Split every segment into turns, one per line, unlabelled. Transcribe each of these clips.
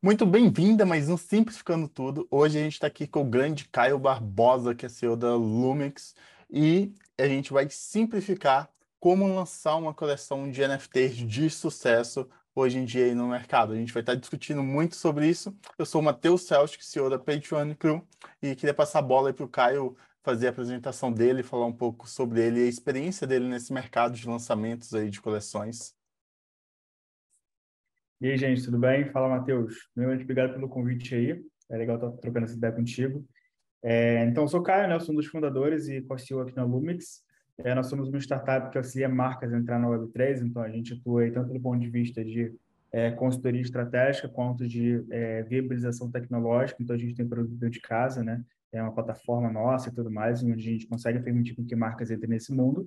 Muito bem-vinda, mas não simplificando tudo. Hoje a gente está aqui com o grande Caio Barbosa, que é CEO da Lumix, e a gente vai simplificar como lançar uma coleção de NFTs de sucesso hoje em dia no mercado. A gente vai estar discutindo muito sobre isso. Eu sou o Matheus Celtic, CEO da Patreon Crew, e queria passar a bola para o Caio fazer a apresentação dele, falar um pouco sobre ele e a experiência dele nesse mercado de lançamentos aí de coleções.
E aí, gente, tudo bem? Fala, Matheus. Primeiramente, obrigado pelo convite aí. É legal estar trocando essa ideia contigo. É, então, eu sou Caio, né? Eu sou um dos fundadores e co-CEO aqui na Lumix. É, nós somos uma startup que auxilia marcas a entrar na Web3, então a gente atua aí tanto do ponto de vista de é, consultoria estratégica quanto de é, viabilização tecnológica. Então, a gente tem produto de casa, né? É uma plataforma nossa e tudo mais, onde a gente consegue permitir que marcas entrem nesse mundo.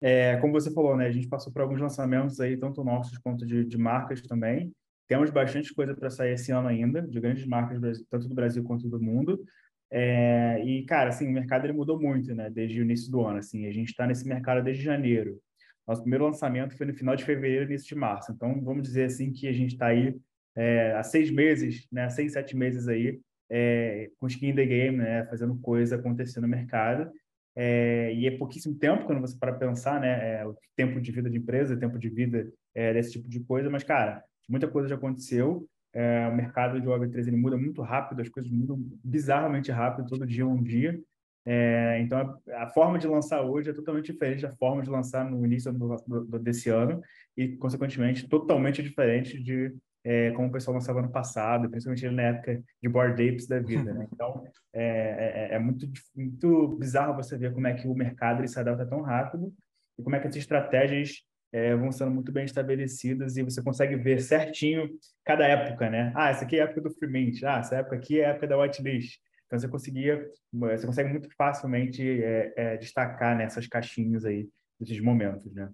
É, como você falou, né, a gente passou por alguns lançamentos aí, tanto nossos quanto de, de marcas também. Temos bastante coisa para sair esse ano ainda, de grandes marcas, tanto do Brasil quanto do mundo. É, e, cara, assim, o mercado ele mudou muito, né, desde o início do ano. Assim, a gente está nesse mercado desde janeiro. Nosso primeiro lançamento foi no final de fevereiro, início de março. Então, vamos dizer assim que a gente está aí é, há seis meses, né, seis, sete meses aí, é, com skin in the game, né, fazendo coisa acontecer no mercado. É, e é pouquíssimo tempo quando você para pensar, né? É, o tempo de vida de empresa, tempo de vida é, desse tipo de coisa, mas, cara, muita coisa já aconteceu. É, o mercado de Web3 ele muda muito rápido, as coisas mudam bizarramente rápido, todo dia um dia. É, então, a, a, forma de lançar hoje é totalmente diferente da forma de lançar no início do, do, desse ano e, consequentemente, totalmente diferente de é, como o pessoal lançava no passado, principalmente na época de board apes da vida, né? Então, é, é, é, muito, muito bizarro você ver como é que o mercado ele se adapta tão rápido e como é que as estratégias é, vão sendo muito bem estabelecidas e você consegue ver certinho cada época, né? Ah, essa aqui é a época do Freemint, ah, essa época aqui é a época da whitelist. Então, você conseguia, você consegue muito facilmente é, é, destacar nessas caixinhas aí, desses momentos, né?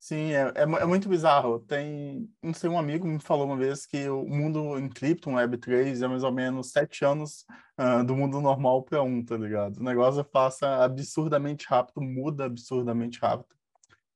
Sim, é, é, é, muito bizarro. Tem, não sei, um amigo me falou uma vez que o mundo em cripto, um Web3, é mais ou menos sete anos uh, do mundo normal para um, tá ligado? O negócio passa absurdamente rápido, muda absurdamente rápido.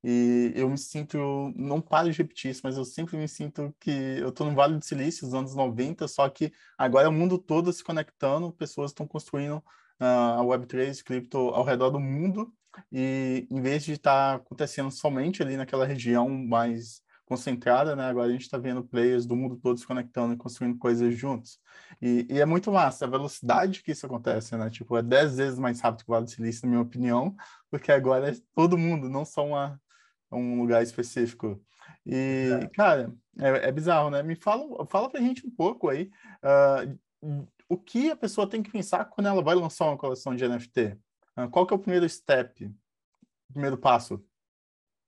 E eu me sinto, não paro de repetir isso, mas eu sempre me sinto que eu estou no Vale do Silício, nos anos 90, só que agora é o mundo todo se conectando, pessoas estão construindo uh, a Web3, cripto ao redor do mundo, e em vez de estar tá acontecendo somente ali naquela região mais concentrada, né? Agora a gente está vendo players do mundo todo se conectando e construindo coisas juntos. E, e, é muito massa a velocidade que isso acontece, né? Tipo, é dez vezes mais rápido que o Vale do Silício, na minha opinião, porque agora é todo mundo, não só uma, um lugar específico. E, é. cara, é, é, bizarro, né? Me fala, fala pra gente um pouco aí uh, o que a pessoa tem que pensar quando ela vai lançar uma coleção de NFT. Ah, qual que é o primeiro step, primeiro passo?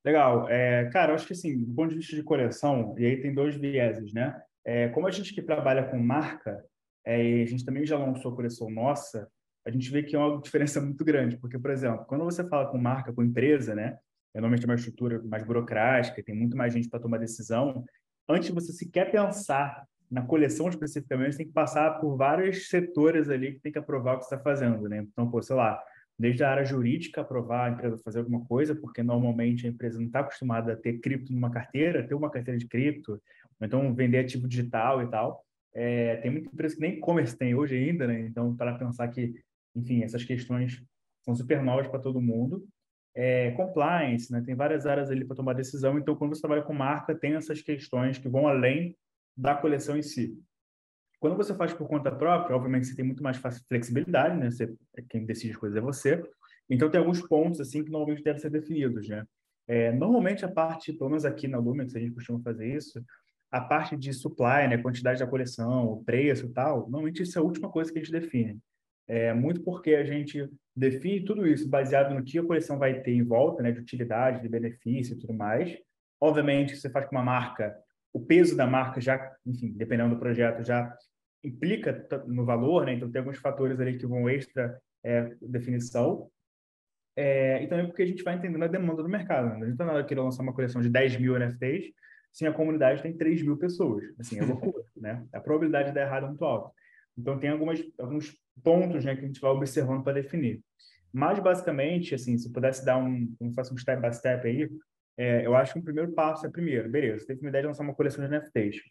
Legal. É, cara, eu acho que assim, do ponto de vista de coleção, e aí tem dois vieses, né? É, como a gente que trabalha com marca, é, e a gente também já lançou a coleção nossa, a gente vê que é uma diferença muito grande, porque, por exemplo, quando você fala com marca, com empresa, né? É normalmente uma estrutura mais burocrática, tem muito mais gente para tomar decisão. Antes de você sequer pensar na coleção especificamente, você tem que passar por vários setores ali que tem que aprovar o que você está fazendo, né? Então, pô, sei lá, desde a área jurídica aprovar a empresa fazer alguma coisa, porque normalmente a empresa não está acostumada a ter cripto numa carteira, ter uma carteira de cripto, então vender ativo digital e tal. É, tem muita empresa que nem e-commerce tem hoje ainda, né? Então, para pensar que, enfim, essas questões são super novas para todo mundo. É, compliance, né? Tem várias áreas ali para tomar decisão. Então, quando você trabalha com marca, tem essas questões que vão além da coleção em si. Quando você faz por conta própria, obviamente você tem muito mais flexibilidade, né? Você, quem decide as coisas é você. Então tem alguns pontos assim que normalmente devem ser definidos, né? É, normalmente a parte, pelo menos aqui na Lumix, a gente costuma fazer isso, a parte de supply, né, quantidade da coleção, o preço e tal, normalmente isso é a última coisa que a gente define. É, muito porque a gente define tudo isso baseado no que a coleção vai ter em volta, né, de utilidade, de benefício e tudo mais. Obviamente, você faz com uma marca, o peso da marca já, enfim, dependendo do projeto, já implica no valor, né? Então tem alguns fatores ali que vão extra é, definição. É, e também porque a gente vai entendendo a demanda do mercado. Né? Não adianta nada querer lançar uma coleção de 10 mil NFTs se a comunidade tem 3 mil pessoas. Assim, é loucura, né? A probabilidade de dar errado é muito alta. Então tem algumas, alguns pontos né, que a gente vai observando para definir. Mas, basicamente, assim, se pudesse dar um, um, faço um step by step aí, é, eu acho que o primeiro passo é primeiro, beleza, teve uma ideia de lançar uma coleção de NFTs.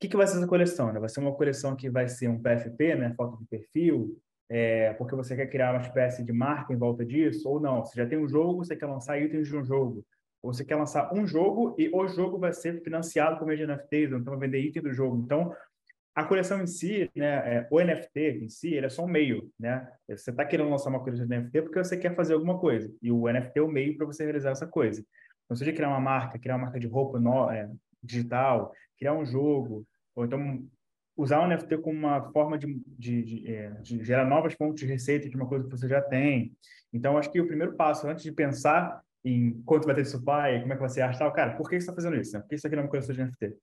Que, que vai ser essa coleção? Né? Vai ser uma coleção que vai ser um PFP, né? foto de perfil, é, porque você quer criar uma espécie de marca em volta disso, ou não, você já tem um jogo, você quer lançar itens de um jogo, ou você quer lançar um jogo e o jogo vai ser financiado por meio de NFTs, então vai vender item do jogo. Então, a coleção em si, né, é, o NFT em si, ele é só um meio, né? Você está querendo lançar uma coleção de NFT porque você quer fazer alguma coisa, e o NFT é o meio para você realizar essa coisa. Então, seja criar uma marca, criar uma marca de roupa no, é, digital, criar um jogo, ou então usar o NFT como uma forma de, de, de, é, de, gerar novas fontes de receita de uma coisa que você já tem. Então, acho que o primeiro passo, antes de pensar em quanto vai ter de supply, como é que vai ser a tal, cara, por que você está fazendo isso? Né? Por que você está criando uma coleção de NFT?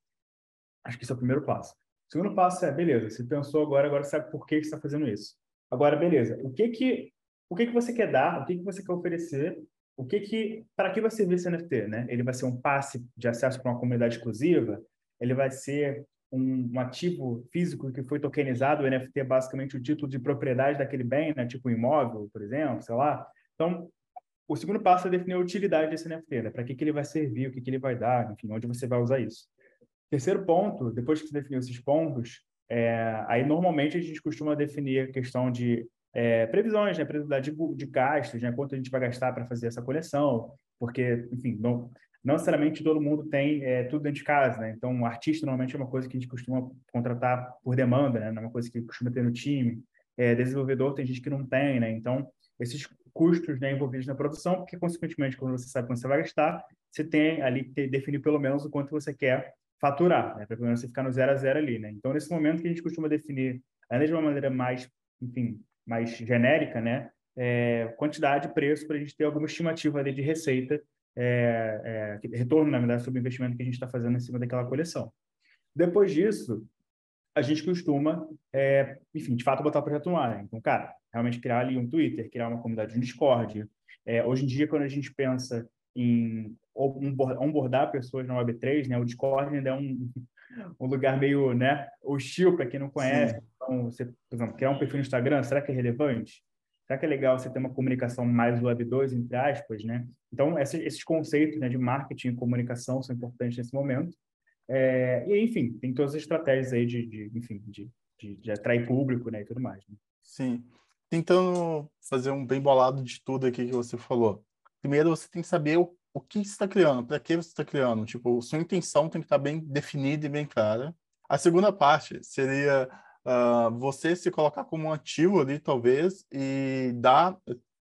Acho que esse é o primeiro passo. O segundo passo é, beleza, você pensou agora, agora sabe por que você está fazendo isso. Agora, beleza, o que que, o que que você quer dar, o que que você quer oferecer, o que que, para que vai servir esse NFT, né? Ele vai ser um passe de acesso para uma comunidade exclusiva? Ele vai ser um, ativo físico que foi tokenizado, o NFT é basicamente o título de propriedade daquele bem, né? tipo um imóvel, por exemplo, sei lá. Então, o segundo passo é definir a utilidade desse NFT, né? para que, que ele vai servir, o que, que ele vai dar, enfim, onde você vai usar isso. Terceiro ponto, depois que você definiu esses pontos, é, aí normalmente a gente costuma definir a questão de é, previsões, né? Previsões de, de gastos, né? Quanto a gente vai gastar para fazer essa coleção, porque, enfim, não, não necessariamente todo mundo tem é, tudo dentro de casa, né? Então, artista normalmente é uma coisa que a gente costuma contratar por demanda, né? Não é uma coisa que costuma ter no time. É, desenvolvedor tem gente que não tem, né? Então, esses custos né, envolvidos na produção, porque, consequentemente, quando você sabe quanto você vai gastar, você tem ali que definir pelo menos o quanto você quer faturar, né? Para pelo menos você ficar no zero a zero ali, né? Então, nesse momento que a gente costuma definir, ainda de uma maneira mais, enfim, mais genérica, né? É, quantidade, preço, para a gente ter alguma estimativa ali de receita é, é, retorno, na verdade, sobre o investimento que a gente está fazendo em cima daquela coleção. Depois disso, a gente costuma, é, enfim, de fato, botar o projeto no ar. Né? Então, cara, realmente criar ali um Twitter, criar uma comunidade no Discord. É, hoje em dia, quando a gente pensa em onboardar pessoas na Web3, né, o Discord ainda é um, um lugar meio né, hostil para quem não conhece. Sim. Então, você, por exemplo, criar um perfil no Instagram, será que é relevante? Será que é legal você ter uma comunicação mais Web 2, entre aspas, né? Então, esses, esses conceitos né, de marketing e comunicação são importantes nesse momento. É, e, enfim, tem todas as estratégias aí de, de enfim, de, de, de, atrair público né, e tudo mais. Né?
Sim. Tentando fazer um bem bolado de tudo aqui que você falou. Primeiro, você tem que saber o, o que você está criando, para que você está criando. Tipo, sua intenção tem que estar tá bem definida e bem clara. A segunda parte seria uh, você se colocar como um ativo ali, talvez, e dar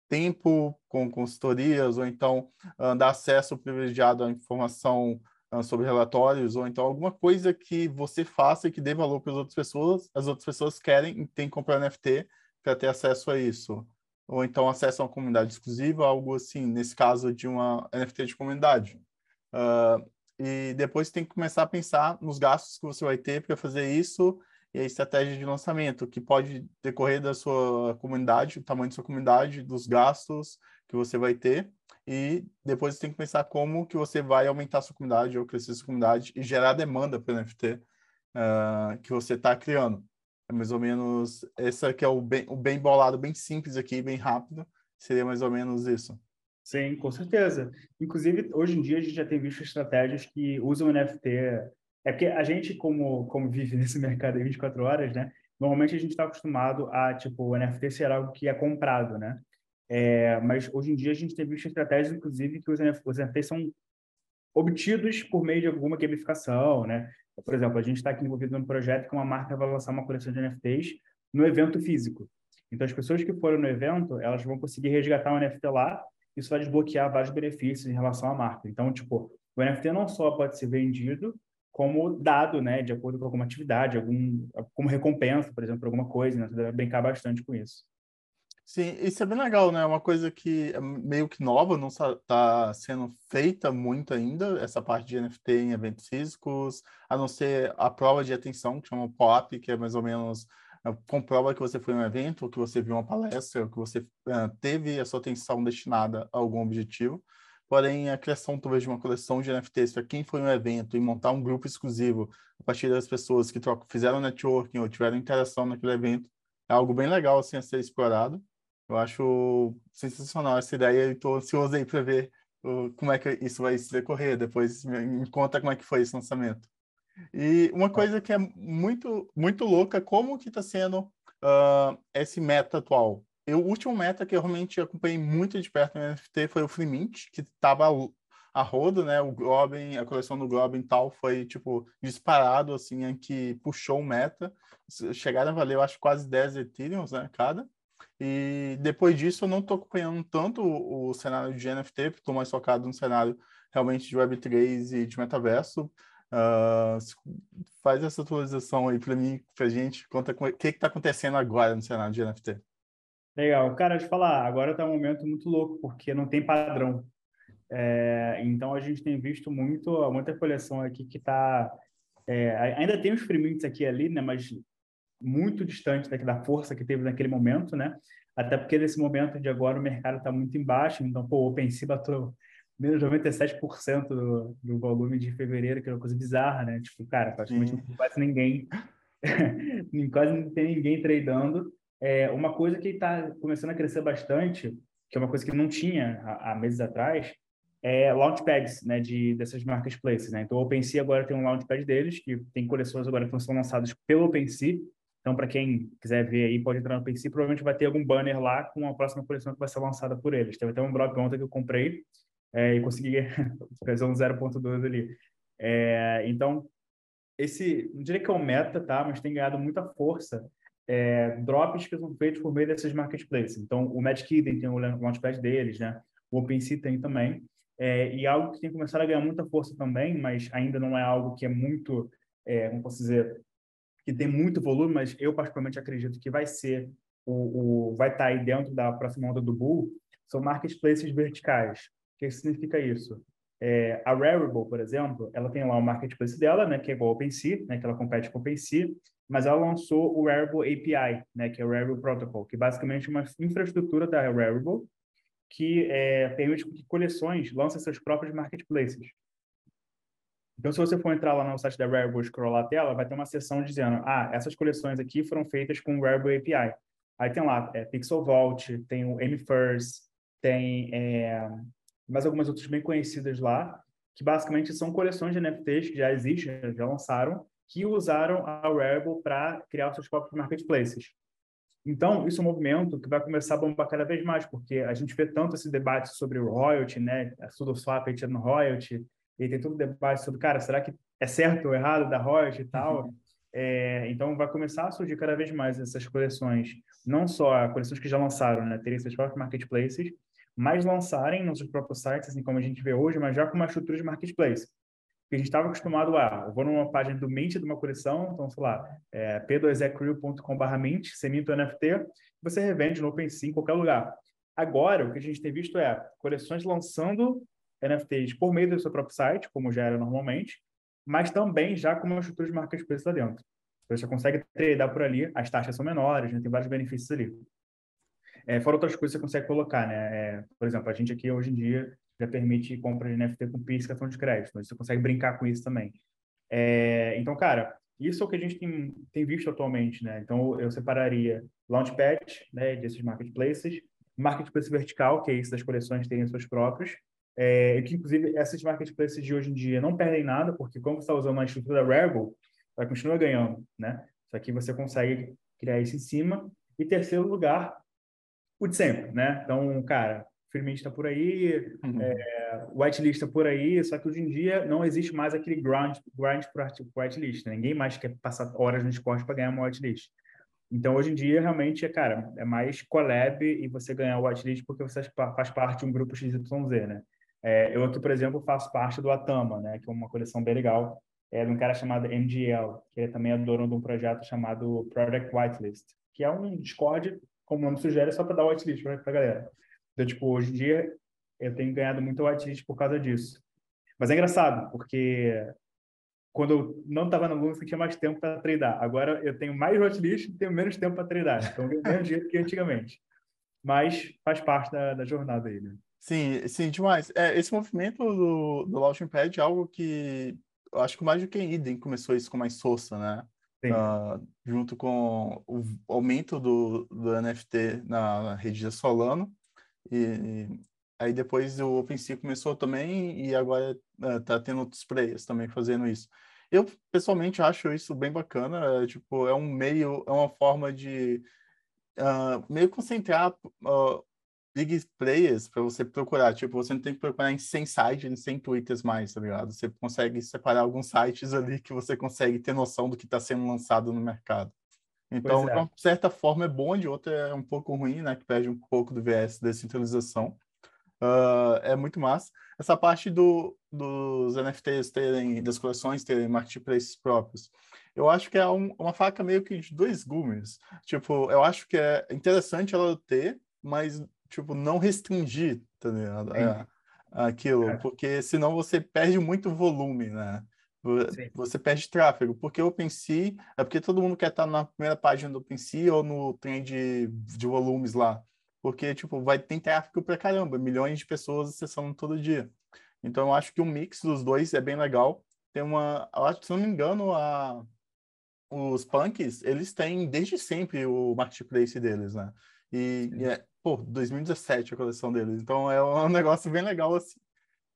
tempo com consultorias, ou então uh, dar acesso privilegiado à informação uh, sobre relatórios, ou então alguma coisa que você faça e que dê valor para as outras pessoas, as outras pessoas querem e têm que comprar NFT para ter acesso a isso. Ou então acesso a uma comunidade exclusiva, algo assim, nesse caso de uma NFT de comunidade. Uh, e depois tem que começar a pensar nos gastos que você vai ter para fazer isso e a estratégia de lançamento, que pode decorrer da sua comunidade, o tamanho da sua comunidade, dos gastos que você vai ter, e depois você tem que pensar como que você vai aumentar a sua comunidade ou crescer a sua comunidade e gerar demanda para o NFT uh, ah, que você está criando. É mais ou menos, esse que é o bem, o bem bolado, bem simples aqui, bem rápido, seria mais ou menos isso.
Sim, com certeza. Inclusive, hoje em dia a gente já tem visto estratégias que usam o NFT é porque a gente, como, como vive nesse mercado de 24 horas, né? Normalmente a gente está acostumado a, tipo, o NFT ser algo que é comprado, né? É, mas hoje em dia a gente tem visto estratégias, inclusive, que os, NFTs são obtidos por meio de alguma gamificação, né? Por exemplo, a gente está aqui envolvido num projeto que uma marca vai lançar uma coleção de NFTs no evento físico. Então, as pessoas que foram no evento, elas vão conseguir resgatar um NFT lá, isso vai desbloquear vários benefícios em relação à marca. Então, tipo, o NFT não só pode ser vendido, como dado, né, de acordo com alguma atividade, algum, como recompensa, por exemplo, alguma coisa, né? Você deve brincar bastante com isso.
Sim, isso é bem legal, né? É uma coisa que é meio que nova, não está sendo feita muito ainda, essa parte de NFT em eventos físicos, a não ser a prova de atenção, que chama POP, que é mais ou menos é, comprova que você foi em um evento, ou que você viu uma palestra, ou que você uh, teve a sua atenção destinada a algum objetivo. Porém, a criação talvez de uma coleção de NFTs para quem foi no evento e montar um grupo exclusivo a partir das pessoas que trocam, fizeram networking ou tiveram interação naquele evento é algo bem legal assim, a ser explorado. Eu acho sensacional essa ideia e estou ansioso aí para ver uh, como é que isso vai se decorrer. Depois me, me conta como é que foi esse lançamento. E uma coisa que é muito, muito louca, como que está sendo uh, esse meta atual? Eu, o último meta que eu realmente acompanhei muito de perto no NFT foi o Free Mint, que estava a rodo, né? O Globin, a coleção do Globin tal foi, tipo, disparado, assim, em que puxou o meta. Chegaram a valer, eu acho, quase 10 Ethereum, né, cada. E depois disso eu não estou acompanhando tanto o, o, cenário de NFT, porque estou mais focado no cenário realmente de Web3 e de metaverso. Uh, faz essa atualização aí para mim, para gente, conta o que está acontecendo agora no cenário de NFT.
Legal. Cara, de falar, agora está um momento muito louco, porque não tem padrão. É, então, a gente tem visto muito, muita coleção aqui que está... É, ainda tem os freemints aqui ali, né? Mas muito distante daqui, da força que teve naquele momento, né? Até porque nesse momento de agora o mercado está muito embaixo, então, pô, o OpenSea bateu menos 97% do, do volume de fevereiro, que é uma coisa bizarra, né? Tipo, cara, praticamente Sim. quase ninguém, quase não tem ninguém tradando. É, uma coisa que está começando a crescer bastante, que é uma coisa que não tinha há, há meses atrás, é launchpads, né, de dessas marketplaces, né? Então, o OpenSea agora tem um launchpad deles, que tem coleções agora que são lançadas pelo OpenSea, então, para quem quiser ver aí, pode entrar no PC. Provavelmente vai ter algum banner lá com a próxima coleção que vai ser lançada por eles. Teve até um blog ontem que eu comprei é, e consegui fazer um 0.2 ali. É, então, esse, não diria que é um meta, tá? Mas tem ganhado muita força. É, drops que são feitos por meio desses marketplaces. Então, o Magic Eden tem o launchpad deles, né? O OpenSea tem também. É, e algo que tem começado a ganhar muita força também, mas ainda não é algo que é muito, é, como posso dizer, que tem muito volume, mas eu particularmente acredito que vai ser o, o vai estar tá aí dentro da próxima onda do Bull, são marketplaces verticais. O que significa isso? É, a Rarible, por exemplo, ela tem lá o marketplace dela, né, que é igual ao OpenSea, né, que ela compete com o OpenSea, mas ela lançou o Rarible API, né, que é o Rarible Protocol, que basicamente é uma infraestrutura da Rarible que é, permite que coleções lancem seus próprios marketplaces. Então, se você for entrar lá no site da Rarible e scrollar a tela, vai ter uma seção dizendo, ah, essas coleções aqui foram feitas com o Rarible API. Aí tem lá é, Pixel Vault, tem o M-First, tem é, mais algumas outras bem conhecidas lá, que basicamente são coleções de NFTs que já existem, já lançaram, que usaram a Rarible para criar seus próprios marketplaces. Então, isso é um movimento que vai começar a bombar cada vez mais, porque a gente vê tanto esse debate sobre o royalty, né, a SudoSwap no royalty, e tem todo o debate sobre, cara, será que é certo ou errado da royalty e tal? Uhum. É, então, vai começar a surgir cada vez mais essas coleções, não só coleções que já lançaram, né, terem seus próprios marketplaces, mas lançarem nos seus próprios sites, assim como a gente vê hoje, mas já com uma estrutura de marketplace. Porque a gente estava acostumado a, eu vou numa página do Mint de uma coleção, então, sei lá, é, p2ecrew.com.br Mint, você o NFT, você revende no OpenSea em qualquer lugar. Agora, o que a gente tem visto é coleções lançando NFTs por meio do seu próprio site, como já era normalmente, mas também já com uma estrutura de marketplace lá dentro. Então, você consegue tradear por ali, as taxas são menores, né? tem vários benefícios ali. É, fora outras coisas que você consegue colocar, né? É, por exemplo, a gente aqui hoje em dia já permite compra de NFT com PIX cartão de crédito, mas você consegue brincar com isso também. É, então, cara, isso é o que a gente tem, tem visto atualmente, né? Então, eu separaria Launchpad, né, desses marketplaces, marketplace vertical, que é isso das coleções terem seus próprios, é, que, inclusive, essas marketplaces de hoje em dia não perdem nada, porque como você está usando a estrutura Rarible, vai continuar ganhando, né? Só que você consegue criar isso em cima. E terceiro lugar, o de sempre, né? Então, cara, Firmint está por aí, uhum. é, whitelist está por aí, só que hoje em dia não existe mais aquele grind, grind para whitelist. Né? Ninguém mais quer passar horas no Discord para ganhar uma whitelist. Então, hoje em dia, realmente, é, cara, é mais collab e você ganhar o whitelist porque você faz parte de um grupo XYZ, né? É, eu aqui, por exemplo, faço parte do Atama, né, que é uma coleção bem legal, é de um cara chamado MGL, que é também é dono de um projeto chamado Product Whitelist, que é um Discord, como o nome sugere, só para dar whitelist para a galera. Então, tipo, hoje em dia, eu tenho ganhado muito whitelist por causa disso. Mas é engraçado, porque quando eu não estava na Luna, eu tinha mais tempo para treinar. Agora eu tenho mais watchlist e tenho menos tempo para treinar. Então, eu menos dinheiro que antigamente. Mas faz parte da, da jornada aí, né?
Sim, sim, demais. É, esse movimento do, do Launchpad é algo que eu acho que mais do que Idem começou isso com mais Sosa, né? Uh, junto com o aumento do, do NFT na, na rede de Solano. E, e, aí depois o OpenSea começou também e agora uh, tá tendo outros players também fazendo isso. Eu, pessoalmente, acho isso bem bacana. É, tipo, é um meio, é uma forma de uh, meio concentrar uh, big players para você procurar. Tipo, você não tem que procurar em 100 sites, em 100 twitters mais, tá ligado? Você consegue separar alguns sites ali que você consegue ter noção do que está sendo lançado no mercado. Então, é. de uma certa forma é bom, de outra é um pouco ruim, né? Que perde um pouco do VS da centralização. Uh, é muito massa. Essa parte do, dos NFTs terem, das coleções terem marketplaces próprios, eu acho que é um, uma faca meio que de dois gumes. Tipo, eu acho que é interessante ela ter, mas, tipo, não restringir, tá ligado? É, aquilo, é. porque senão você perde muito volume, né? Sim. Você perde tráfego, porque o OpenSea, é porque todo mundo quer estar na primeira página do OpenSea ou no trem de, de volumes lá, porque, tipo, vai ter tráfego pra caramba, milhões de pessoas acessando todo dia. Então, eu acho que o mix dos dois é bem legal. Tem uma, eu acho, se não me engano, a, os punks, eles têm desde sempre o marketplace deles, né? E, e é, pô, 2017 a coleção deles. Então, é um negócio bem legal, assim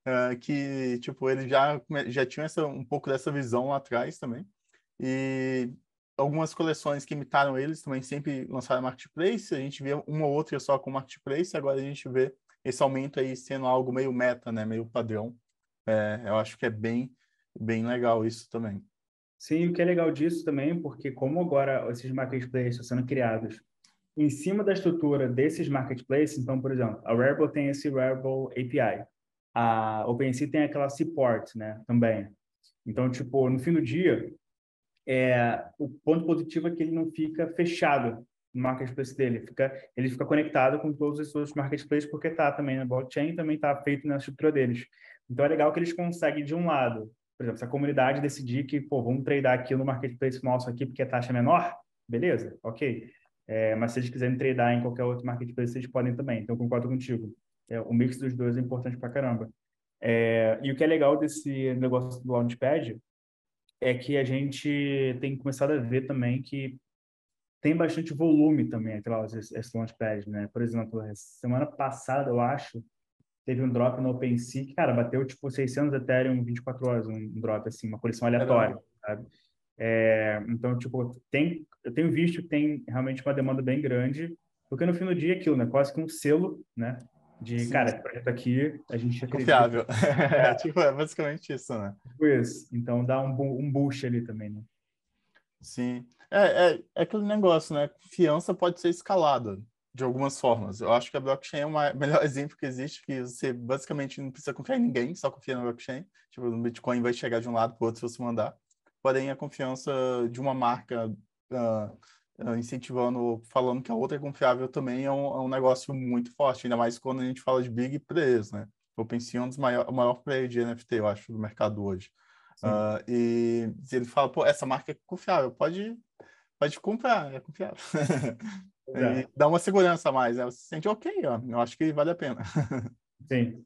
uh, que, tipo, ele já, já tinha essa, um pouco dessa visão lá atrás também. E algumas coleções que imitaram eles também sempre lançaram marketplace. A gente vê uma ou outra só com marketplace, agora a gente vê esse aumento aí sendo algo meio meta, né? Meio padrão. É, eu acho que é bem, bem legal isso também.
Sim, o que é legal disso também, porque como agora esses marketplaces estão sendo criados em cima da estrutura desses marketplaces, então, por exemplo, a Wearable tem esse Wearable API a OpenSea tem aquela support, né, também. Então, tipo, no fim do dia, é, o ponto positivo é que ele não fica fechado no marketplace dele, fica, ele fica conectado com todos os outros marketplaces porque está também na blockchain, também está feito na estrutura deles. Então é legal que eles conseguem de um lado, por exemplo, se a comunidade decidir que, pô, vamos tradar aqui no marketplace nosso aqui porque a taxa é menor, beleza, ok. É, mas se eles quiserem tradar em qualquer outro marketplace, eles podem também. Então, concordo contigo. É, o mix dos dois é importante pra caramba. É, e o que é legal desse negócio do Launchpad é que a gente tem começado a ver também que tem bastante volume também aquelas esse, esse Launchpad, né? Por exemplo, semana passada, eu acho, teve um drop no OpenSea que, cara, bateu tipo 600 Ethereum em 24 horas, um drop, assim, uma coleção aleatória, é sabe? É, então, tipo, tem, eu tenho visto que tem realmente uma demanda bem grande, porque no fim do dia é aquilo, né? Quase que um selo, né? De, Sim. cara, esse projeto aqui, a gente acredita.
Confiável. É, tipo, é basicamente isso, né?
Tipo isso. Então dá um, um boost ali também, né?
Sim. É, é, é aquele negócio, né? Confiança pode ser escalada de algumas formas. Eu acho que a blockchain é o melhor exemplo que existe, que você basicamente não precisa confiar em ninguém, só confia na blockchain. Tipo, o Bitcoin vai chegar de um lado para o outro se você mandar. Porém, a confiança de uma marca uh, incentivando, falando que a outra é confiável também é um, é um, negócio muito forte, ainda mais quando a gente fala de big players, né? O OpenSea é um dos maiores, o maior player de NFT, eu acho, do mercado hoje. Uh, e ele fala, pô, essa marca é confiável, pode, pode comprar, é confiável. É. dá uma segurança a mais, né? Você se sente ok, ó, eu acho que vale a pena.
Sim.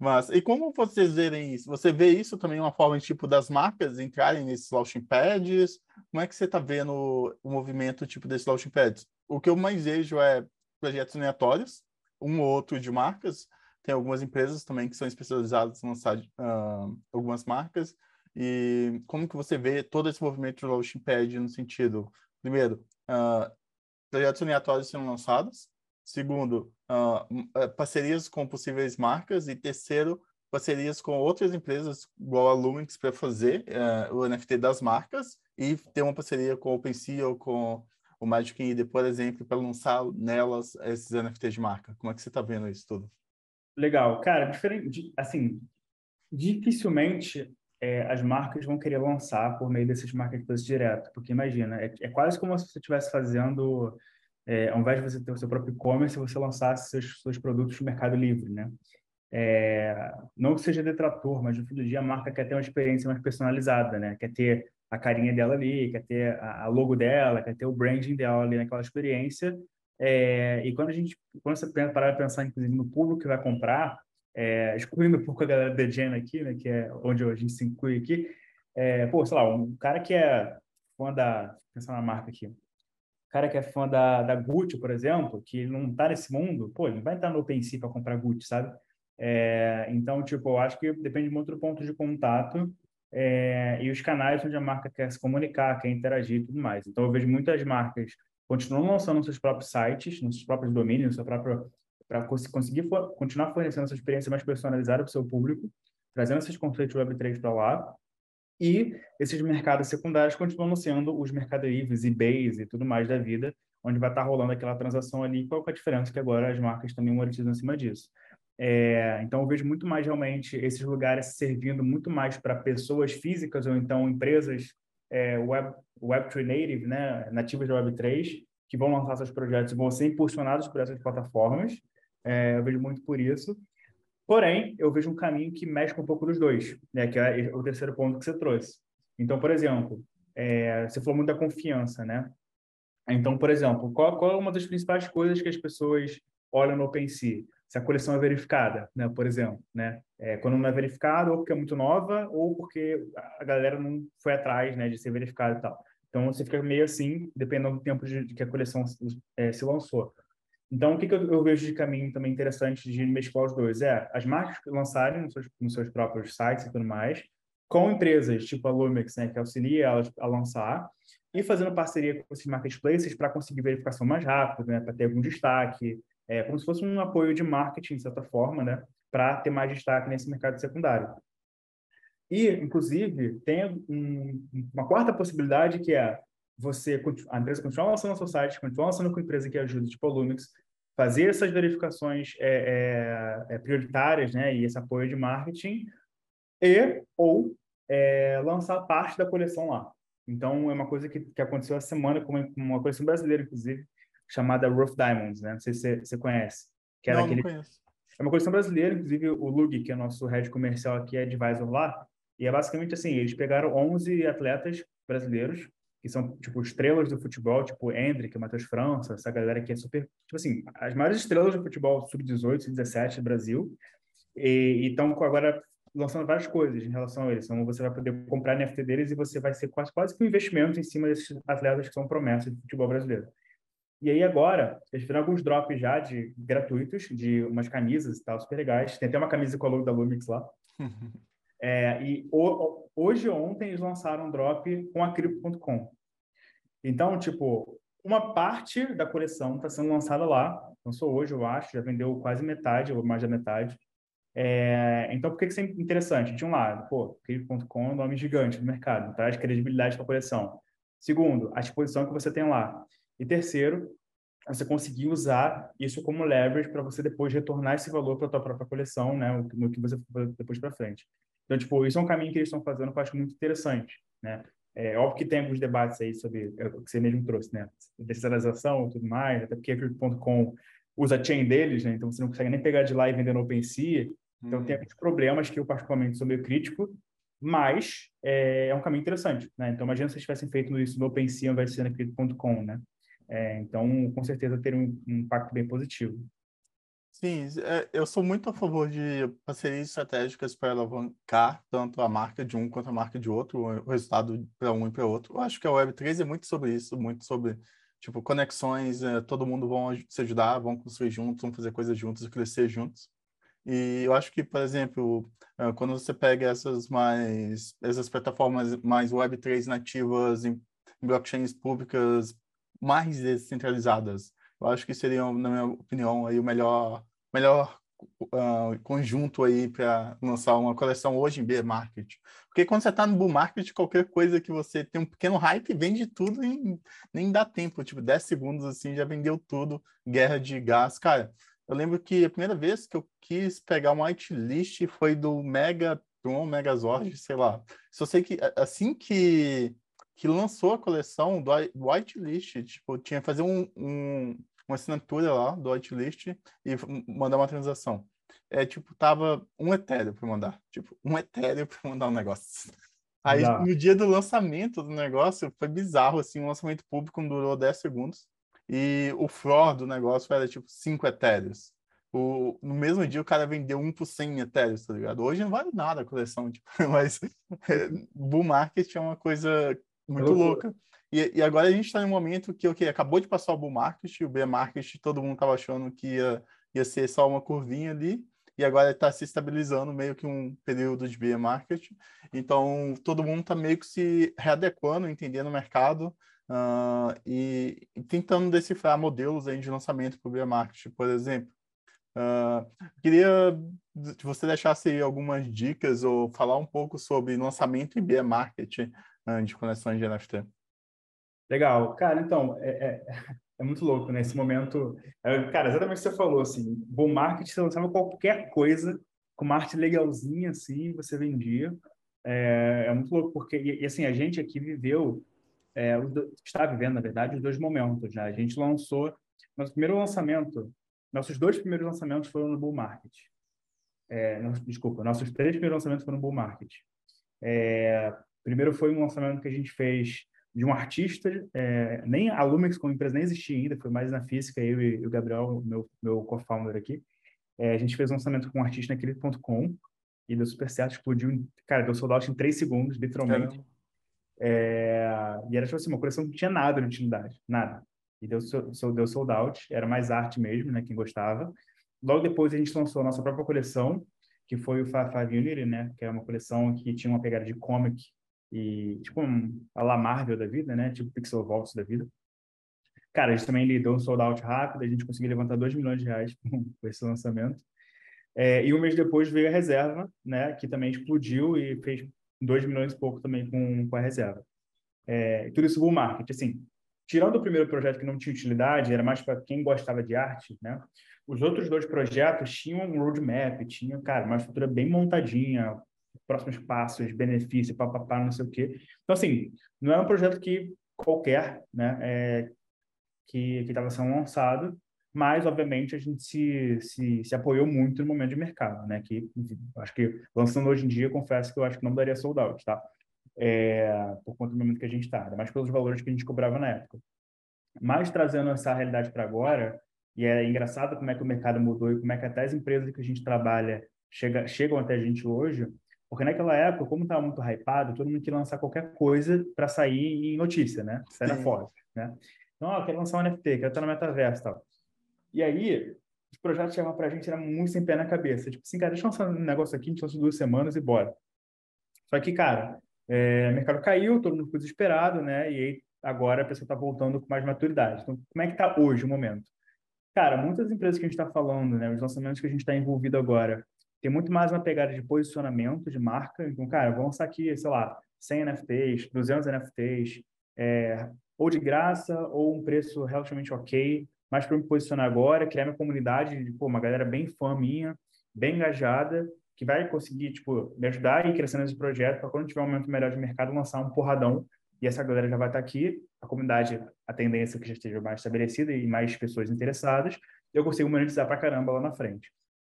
Mas, e como vocês verem isso? Você vê isso também uma forma, tipo, das marcas entrarem nesses launching pads? Como é que você está vendo o movimento, tipo, desses launching pads? O que eu mais vejo é projetos aleatórios, um ou outro de marcas. Tem algumas empresas também que são especializadas em lançar uh, algumas marcas. E como que você vê todo esse movimento de launching pad no sentido, primeiro, uh, projetos aleatórios sendo lançados, Segundo, uh, parcerias com possíveis marcas. E terceiro, parcerias com outras empresas, igual a Lumix, para fazer uh, o NFT das marcas e ter uma parceria com o OpenSea ou com o Magic Eden, por exemplo, para lançar nelas esses NFTs de marca. Como é que você está vendo isso tudo?
Legal. Cara, diferente, assim, dificilmente é, as marcas vão querer lançar por meio desses marketplaces direto, porque imagina, é, é quase como se você estivesse fazendo é, ao invés de você ter o seu próprio e-commerce, você lançasse seus, seus produtos no Mercado Livre, né? É, não que seja detrator, mas no fim do dia a marca quer ter uma experiência mais personalizada, né? Quer ter a carinha dela ali, quer ter a, logo dela, quer ter o branding dela ali naquela experiência. É, e quando a gente, quando você parar de pensar, inclusive, no público que vai comprar, é, excluindo um pouco a galera da Gen aqui, né? Que é onde a gente se inclui aqui. É, pô, sei lá, um cara que é fã da, pensando na marca aqui, cara que é fã da, da Gucci, por exemplo, que não está nesse mundo, pô, ele não vai estar no OpenSea para comprar Gucci, sabe? É, então, tipo, eu acho que depende muito do ponto de contato é, e os canais onde a marca quer se comunicar, quer interagir e tudo mais. Então, eu vejo muitas marcas continuam lançando seus próprios sites, nos seus próprios domínios, seu próprio para conseguir for, continuar fornecendo essa experiência mais personalizada para o seu público, trazendo esses conceitos Web3 para lá. E esses mercados secundários continuam sendo os Mercado Livres, eBays e tudo mais da vida, onde vai estar rolando aquela transação ali. Qual é a diferença que agora as marcas também monetizam em cima disso? É, então, eu vejo muito mais realmente esses lugares servindo muito mais para pessoas físicas ou então empresas é, web, Web3 native, né, nativas da Web3, que vão lançar seus projetos e vão ser impulsionados por essas plataformas. É, eu vejo muito por isso. Porém, eu vejo um caminho que mexe com um pouco dos dois, né, que é o terceiro ponto que você trouxe. Então, por exemplo, é, você falou muito da confiança, né? Então, por exemplo, qual, qual é uma das principais coisas que as pessoas olham no OpenSea? Se a coleção é verificada, né? Por exemplo, né? É, quando não é verificada, ou porque é muito nova, ou porque a galera não foi atrás, né, de ser verificada e tal. Então, você fica meio assim, dependendo do tempo de, de que a coleção é, se lançou. Então, o que, que eu, eu, vejo de caminho também interessante de mesclar os dois? É as marcas lançarem nos seus, nos seus próprios sites e tudo mais, com empresas tipo a Lumix, né, que auxilia elas a lançar, e fazendo parceria com esses marketplaces para conseguir verificação mais rápida, né, para ter algum destaque, é, como se fosse um apoio de marketing, de certa forma, né, para ter mais destaque nesse mercado secundário. E, inclusive, tem um, uma quarta possibilidade que é você, a empresa continuar lançando no seu site, continuar lançando com a empresa que ajuda, tipo a Lumix, fazer essas verificações é, é, é, prioritárias, né, e esse apoio de marketing, e ou é, lançar parte da coleção lá. Então, é uma coisa que, que aconteceu essa semana com uma, uma coleção brasileira, inclusive, chamada Rough Diamonds, né? Não sei se você, você conhece.
Que era não, aquele... não conheço.
É uma coleção brasileira, inclusive o Lug, que é nosso head comercial aqui, é advisor lá, e é basicamente assim, eles pegaram 11 atletas brasileiros que são, tipo, estrelas do futebol, tipo Hendrick, Matheus França, essa galera que é super, tipo assim, as maiores estrelas do futebol sub-18, sub-17 do Brasil, e estão agora lançando várias coisas em relação a eles. Então, você vai poder comprar NFT deles e você vai ser quase, quase que um investimento em cima desses atletas que são promessas do futebol brasileiro. E aí agora, eles fizeram alguns drops já de gratuitos, de umas camisas e tal, super legais. Tem até uma camisa com a logo da Lumix lá. É, e o, hoje ontem eles lançaram um drop com a Crypto.com. Então, tipo, uma parte da coleção está sendo lançada lá. Lançou hoje, eu acho, já vendeu quase metade, ou mais da metade. É, então, por que isso é interessante? De um lado, pô, Crypto.com é um nome gigante no mercado, traz credibilidade para a coleção. Segundo, a exposição que você tem lá. E terceiro, você conseguir usar isso como leverage para você depois retornar esse valor para a tua própria coleção, né, no que você depois para frente. Então, tipo, isso é um caminho que eles estão fazendo que eu acho muito interessante, né? É óbvio que tem alguns debates aí sobre é, o que você mesmo trouxe, né? Descentralização e tudo mais, até porque a Crypto.com usa a chain deles, né? Então você não consegue nem pegar de lá e vender no OpenSea. Então tem uhum. alguns problemas que eu particularmente sou meio crítico, mas é, é um caminho interessante, né? Então imagina se vocês tivessem feito isso no OpenSea ao invés de ser na Crypto.com, né? É, então com certeza teria um, um impacto bem positivo.
Sim, é, eu sou muito a favor de parcerias estratégicas para alavancar tanto a marca de um quanto a marca de outro, o resultado para um e para outro. Eu acho que a Web3 é muito sobre isso, muito sobre tipo conexões, é, todo mundo vão se ajudar, vão construir juntos, vão fazer coisas juntos e crescer juntos. E eu acho que, por exemplo, é, quando você pega essas mais essas plataformas mais Web3 nativas em blockchains públicas mais descentralizadas, eu acho que seria, na minha opinião, aí o melhor, melhor uh, conjunto aí para lançar uma coleção hoje em bear market. Porque quando você está no bull market, qualquer coisa que você tem um pequeno hype, vende tudo e nem dá tempo. Tipo, 10 segundos assim, já vendeu tudo. Guerra de gás. Cara, eu lembro que a primeira vez que eu quis pegar uma whitelist foi do Megatron, Megazord, sei lá. Só sei que assim que que lançou a coleção do whitelist, tipo, tinha que fazer um, um, uma assinatura lá do whitelist e mandar uma transação. É tipo, tava um Ethereum para mandar. Tipo, um Ethereum para mandar um negócio. Aí, no dia do lançamento do negócio, foi bizarro, assim, o lançamento público durou 10 segundos. E o floor do negócio era, tipo, 5 Ethereums. O, no mesmo dia, o cara vendeu 1 por 100 Ethereums, tá ligado? Hoje não vale nada a coleção, tipo, mas é, bull market é uma coisa muito louca. E, e, agora a gente está em um momento que acabou de passar o bull market, o bear market, todo mundo estava achando que ia, ia ser só uma curvinha ali, e agora está se estabilizando meio que um período de bear market. Então, todo mundo está meio que se readequando, entendendo o mercado uh, e, e, tentando decifrar modelos aí de lançamento para o bear market, por exemplo. Uh, queria que você deixasse algumas dicas ou falar um pouco sobre lançamento e bear market uh, de coleções de NFT.
Legal. Cara, então, é, é, é muito louco, né? Esse momento... É, cara, exatamente o que você falou, assim, bull market, você lançava qualquer coisa com uma arte legalzinha, assim, você vendia. É, é muito louco, porque, e, e, assim, a gente aqui viveu, é, está vivendo, na verdade, os dois momentos, né? A gente lançou, nosso primeiro lançamento, nossos dois primeiros lançamentos foram no bull market. É, não, desculpa, nossos três primeiros lançamentos foram no bull market. Primeiro foi um lançamento que a gente fez de um artista, é, nem a Lumix como empresa nem existia ainda, foi mais na física, eu e o Gabriel, meu, meu co-founder aqui. É, a gente fez um lançamento com um artista naquele ponto e deu super certo, explodiu, cara, deu sold out em três segundos, literalmente. É, e era tipo assim, uma coleção que não tinha nada de utilidade, nada. E deu, deu sold out, era mais arte mesmo, né, quem gostava. Logo depois a gente lançou a nossa própria coleção, que foi o Five Unity, né, que é uma coleção que tinha uma pegada de comic e tipo a La Marvel da vida, né? Tipo Pixel Vaults da vida. Cara, a gente também lidou um sold out rápido, a gente conseguiu levantar 2 milhões de reais com esse lançamento. É, e um mês depois veio a reserva, né? Que também explodiu e fez 2 milhões e pouco também com, com a reserva. É, tudo isso bull market, assim. Tirando o primeiro projeto que não tinha utilidade, era mais para quem gostava de arte, né? Os outros dois projetos tinham um roadmap, tinham, cara, uma estrutura bem montadinha, próximos passos, benefício, papapá, não sei o quê. Então, assim, não é um projeto que qualquer, né, é, que estava sendo lançado, mas, obviamente, a gente se, se, se apoiou muito no momento de mercado, né, que, acho que, lançando hoje em dia, confesso que eu acho que não daria sold out, tá? É, por conta do momento que a gente está, mais pelos valores que a gente cobrava na época. Mas, trazendo essa realidade para agora, e é engraçado como é que o mercado mudou e como é que até as empresas que a gente trabalha chega, chegam até a gente hoje, porque naquela época, como estava muito hypado, todo mundo queria lançar qualquer coisa para sair em notícia, né? Sair na né? Então, ó, quero lançar um NFT, quero estar no metaverso e tal. E aí, os projetos chegavam para a gente, era muito sem pé na cabeça. Tipo assim, cara, deixa eu lançar um negócio aqui, a gente lança duas semanas e bora. Só que, cara, é, o mercado caiu, todo mundo ficou desesperado, né? E aí, agora a pessoa está voltando com mais maturidade. Então, como é que está hoje o momento? Cara, muitas empresas que a gente está falando, né? Os lançamentos que a gente está envolvido agora, tem muito mais uma pegada de posicionamento de marca. Então, cara, vamos lançar aqui, sei lá, 100 NFTs, 200 NFTs, é, ou de graça, ou um preço relativamente ok, mas para me posicionar agora, criar minha comunidade de pô, uma galera bem fã minha, bem engajada, que vai conseguir tipo, me ajudar ir crescendo esse projeto para quando tiver um momento melhor de mercado, lançar um porradão. E essa galera já vai estar aqui, a comunidade, a tendência que já esteja mais estabelecida e mais pessoas interessadas, eu consigo monetizar para caramba lá na frente.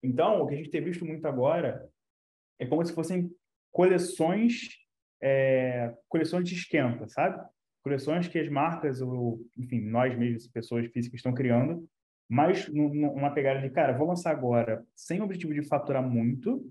Então, o que a gente tem visto muito agora é como se fossem coleções, é, coleções de esquenta, sabe? Coleções que as marcas, ou, enfim, nós mesmos, pessoas físicas, estão criando, mas numa pegada de, cara, vou lançar agora sem objetivo de faturar muito,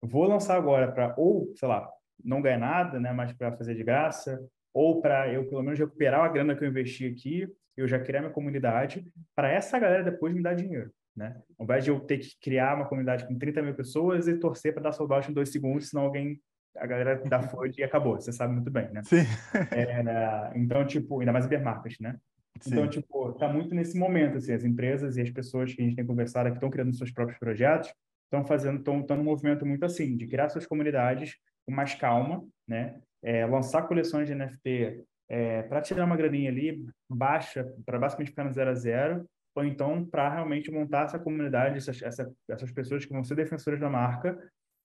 vou lançar agora para, ou, sei lá, não ganhar nada, né, mas para fazer de graça, ou para eu, pelo menos, recuperar a grana que eu investi aqui, eu já criar minha comunidade, para essa galera depois me dar dinheiro. Né? Ao invés de eu ter que criar uma comunidade com 30 mil pessoas e torcer para dar sold out em dois segundos, senão alguém, a galera dá FUD e acabou, você sabe muito bem, né?
Sim.
É, então, tipo, ainda mais hipermarcas, né? Sim. Então, tipo, tá muito nesse momento, assim, as empresas e as pessoas que a gente tem conversado aqui estão criando seus próprios projetos, estão fazendo, estão num movimento muito assim, de criar suas comunidades com mais calma, né? É, lançar coleções de NFT é, para tirar uma graninha ali, baixa, para basicamente ficar no zero a zero, ou então para realmente montar essa comunidade, essas, essa, essas pessoas que vão ser defensoras da marca,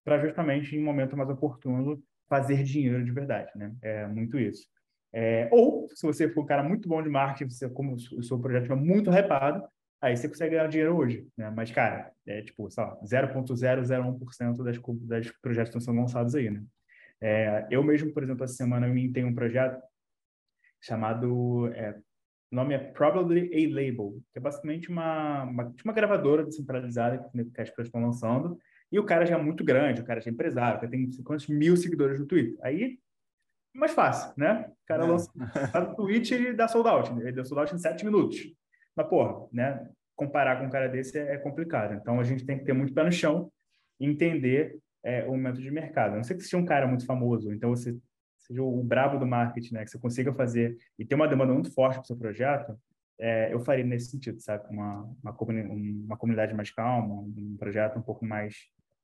para justamente, em um momento mais oportuno, fazer dinheiro de verdade, né? É muito isso. É, ou, se você for um cara muito bom de marketing, você, como o seu projeto é muito repado, aí você consegue ganhar dinheiro hoje, né? Mas, cara, é tipo, sei lá, 0,001% das, das projetos estão sendo lançados aí, né? É, eu mesmo, por exemplo, essa semana eu tenho um projeto chamado é, o nome é Probably a Label, que é basicamente uma, uma, uma gravadora descentralizada que as pessoas estão lançando. E o cara já é muito grande, o cara já é empresário, tem quantos mil seguidores no Twitter. Aí, mais fácil, né? O cara é. lança no Twitch e dá sold out. Ele deu sold out em sete minutos. Mas, porra, né? Comparar com um cara desse é, é complicado. Então, a gente tem que ter muito pé no chão entender é, o momento de mercado. A não sei que seja um cara muito famoso, então você seja o brabo do marketing, né? Que você consiga fazer e ter uma demanda muito forte para o seu projeto, é, eu faria nesse sentido, sabe? Uma, uma, uma, comunidade mais calma, um projeto um pouco mais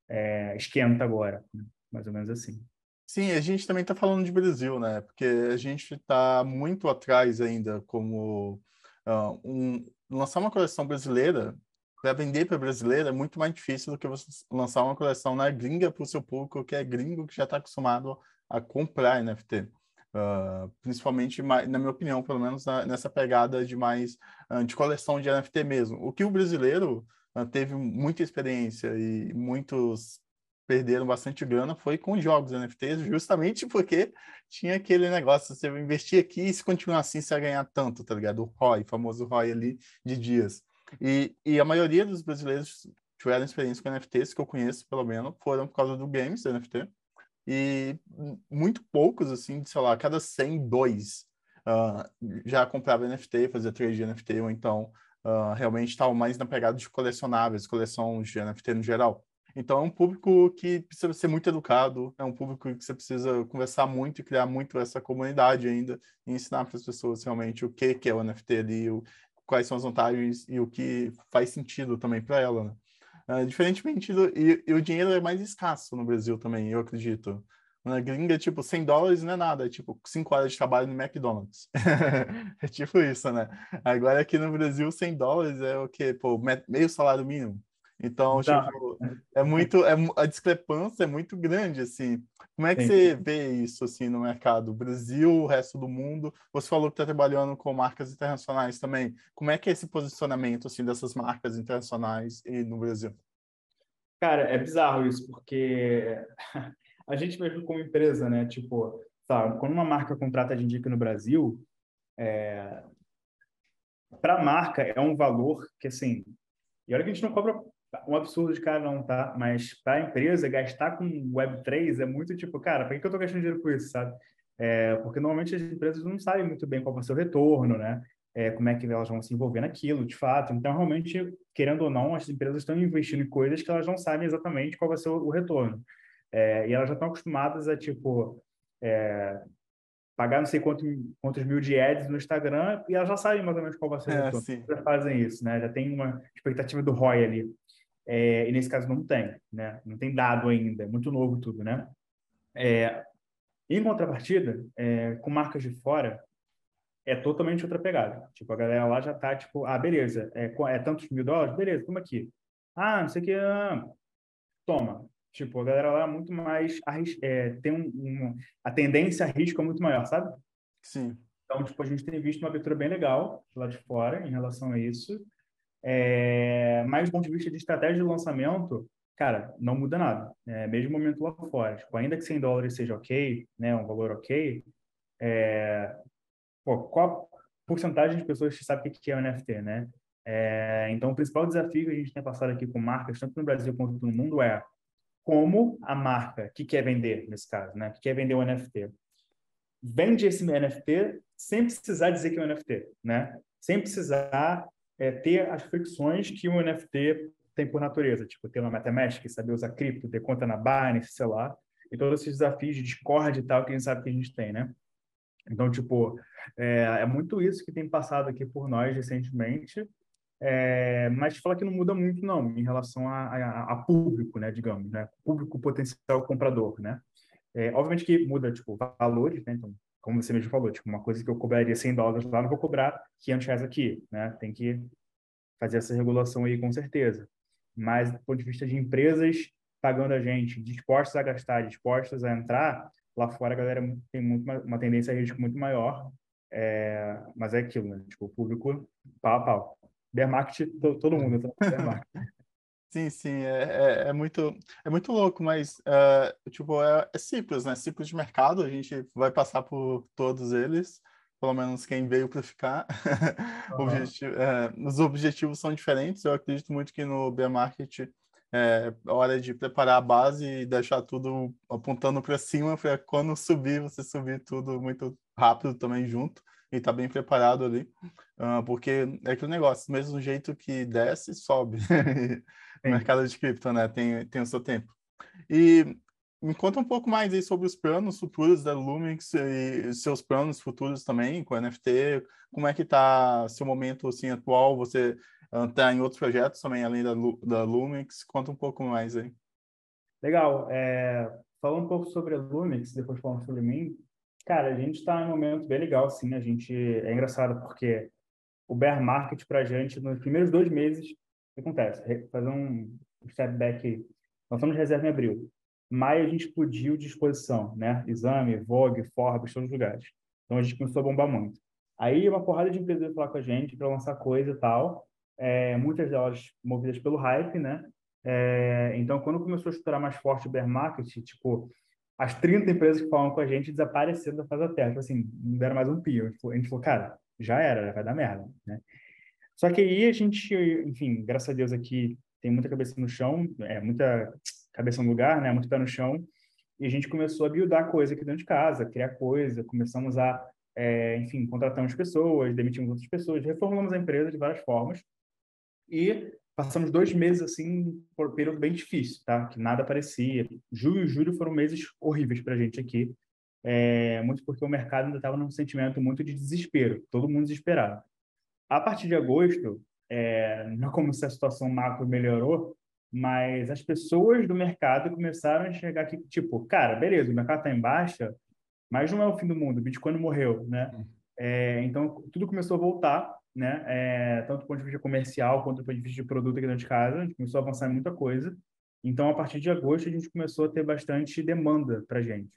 é, esquenta agora, né? mais ou menos assim.
Sim, a gente também está falando de Brasil, né? Porque a gente está muito atrás ainda como uh, um, lançar uma coleção brasileira para vender para brasileira é muito mais difícil do que você lançar uma coleção na gringa para o seu público que é gringo que já está acostumado a comprar NFT. Uh, ah, principalmente, na minha opinião, pelo menos na, nessa pegada de mais uh, de coleção de NFT mesmo. O que o brasileiro uh, teve muita experiência e muitos perderam bastante grana foi com jogos NFTs, justamente porque tinha aquele negócio, você investir aqui e se continuar assim, você vai ganhar tanto, tá ligado? O ROI, famoso ROI ali de dias. E, e a maioria dos brasileiros tiveram experiência com NFTs, que eu conheço pelo menos, foram por causa do games NFT. E muito poucos, assim, sei lá, cada 100, dois uh, já comprava NFT, fazia trade de NFT, ou então uh, realmente estavam mais na pegada de colecionáveis, coleção de NFT no geral. Então, é um público que precisa ser muito educado, é um público que você precisa conversar muito e criar muito essa comunidade ainda, e ensinar para as pessoas realmente o que, que é o NFT ali, o, quais são as vantagens e o que faz sentido também para ela, né? Uh, diferentemente do... E, e, o dinheiro é mais escasso no Brasil também, eu acredito. Na gringa, tipo, 100 dólares não é nada, é tipo 5 horas de trabalho no McDonald's. é tipo isso, né? Agora aqui no Brasil, 100 dólares é o quê? Pô, meio salário mínimo. Então, tá. tipo, é muito, é, a discrepância é muito grande, assim. Como é que Sim. você vê isso, assim, no mercado? Brasil, o resto do mundo? Você falou que está trabalhando com marcas internacionais também. Como é que é esse posicionamento, assim, dessas marcas internacionais e no Brasil?
Cara, é bizarro isso, porque a gente mesmo como empresa, né, tipo, tá, quando uma marca contrata a gente aqui no Brasil, é... para a marca é um valor que, assim, e olha que a gente não cobra um absurdo de cara não, tá? Mas para a empresa, gastar com Web3 é muito tipo, cara, para que eu estou gastando dinheiro com isso, sabe? É, porque normalmente as empresas não sabem muito bem qual vai ser o retorno, né? É, como é que elas vão se envolver naquilo, de fato. Então, realmente, querendo ou não, as empresas estão investindo em coisas que elas não sabem exatamente qual vai ser o, o retorno. É, e elas já estão acostumadas a, tipo, é, pagar não sei quanto, quantos mil de ads no Instagram e elas já sabem mais ou menos qual vai ser o é, retorno. Já fazem isso, né? Já tem uma expectativa do ROI ali. É, e nesse caso não tem, né? Não tem dado ainda, é muito novo tudo, né? É, em contrapartida, é, com marcas de fora, é totalmente outra pegada. Tipo, a galera lá já tá, tipo, ah, beleza, é, é tantos mil dólares? Beleza, toma aqui. Ah, não sei o que, ah, toma. Tipo, a galera lá é muito mais, é, tem um, um, a tendência a risco é muito maior, sabe?
Sim.
Então, tipo, a gente tem visto uma abertura bem legal lá de fora em relação a isso. É, mas do ponto de vista de estratégia de lançamento, cara, não muda nada. É, mesmo momento lá fora. Tipo, ainda que 100 dólares seja ok, né, um valor ok, é, pô, qual porcentagem de pessoas que sabe o que é o NFT, né? É, então, o principal desafio que a gente tem passado aqui com marcas, tanto no Brasil quanto no mundo, é como a marca que quer vender, nesse caso, né, que quer vender o NFT, vende esse NFT sem precisar dizer que é um NFT, né? Sem precisar é, ter as fricções que um NFT tem por natureza, tipo ter uma MetaMask, saber usar cripto, ter conta na Binance, sei lá, e todos esses desafios de Discord e tal que a gente sabe que a gente tem, né? Então, tipo, é, é muito isso que tem passado aqui por nós recentemente, é, mas fala que não muda muito não em relação a, a, a público, né, digamos, né, público potencial comprador, né. É, obviamente que muda tipo valores, né, então como você mesmo falou, tipo, uma coisa que eu cobraria 100 dólares lá, não vou cobrar 500 reais aqui, né? Tem que fazer essa regulação aí com certeza. Mas, do ponto de vista de empresas pagando a gente, dispostas a gastar, dispostas a entrar, lá fora a galera tem muito uma, uma tendência a risco muito maior. É, mas é aquilo, né? Tipo, o público pau a pau. Bear market, todo mundo tá bear market.
Sim, sim, é, é, é, muito, é muito louco, mas uh, tipo, é, é ciclos, né? Ciclos de mercado, a gente vai passar por todos eles, pelo menos quem veio para ficar. Uhum. Objetivo, é, os objetivos são diferentes, eu acredito muito que no bear market é hora de preparar a base e deixar tudo apontando para cima, para quando subir, você subir tudo muito rápido também junto. E está bem preparado ali, uh, porque é aquele negócio, mesmo jeito que desce, sobe. o mercado de cripto, né? Tem, tem o seu tempo. E me conta um pouco mais aí sobre os planos futuros da Lumix e seus planos futuros também com NFT. Como é que está seu momento assim atual? Você está uh, em outros projetos também além da, da Lumix? Conta um pouco mais aí.
Legal. É, falando um pouco sobre a Lumix, depois falando sobre mim, cara, a gente está em um momento bem legal, sim. A gente é engraçado porque o bear market para a gente nos primeiros dois meses, acontece? Fazer um step back. Nós estamos reserva em abril maio a gente explodiu de exposição, né? Exame, Vogue, Forbes, todos os lugares. Então a gente começou a bombar muito. Aí uma porrada de empresas falar com a gente para lançar coisa e tal, é, muitas delas movidas pelo hype, né? É, então quando começou a estourar mais forte o bear market, tipo, as 30 empresas que falam com a gente desapareceram da fase da terra, tipo assim, não deram mais um pio. A gente falou, cara, já era, vai dar merda, né? Só que aí a gente, enfim, graças a Deus aqui tem muita cabeça no chão, é muita cabeça no lugar, né, muito pé no chão, e a gente começou a buildar coisa aqui dentro de casa, criar coisa, começamos a, é, enfim, contratamos pessoas, demitimos outras pessoas, reformulamos a empresa de várias formas, e passamos dois meses, assim, por um período bem difícil, tá? Que nada aparecia. Julho e julho foram meses horríveis para a gente aqui, é, muito porque o mercado ainda estava num sentimento muito de desespero, todo mundo desesperado. A partir de agosto, é, não como se a situação macro melhorou, mas as pessoas do mercado começaram a enxergar que, tipo, cara, beleza, o mercado está em baixa, mas não é o fim do mundo, o Bitcoin morreu, né? Uhum. É, então, tudo começou a voltar, né? É, tanto do ponto de vista comercial quanto do ponto de vista de produto aqui dentro de casa, a gente começou a avançar em muita coisa. Então, a partir de agosto, a gente começou a ter bastante demanda para gente.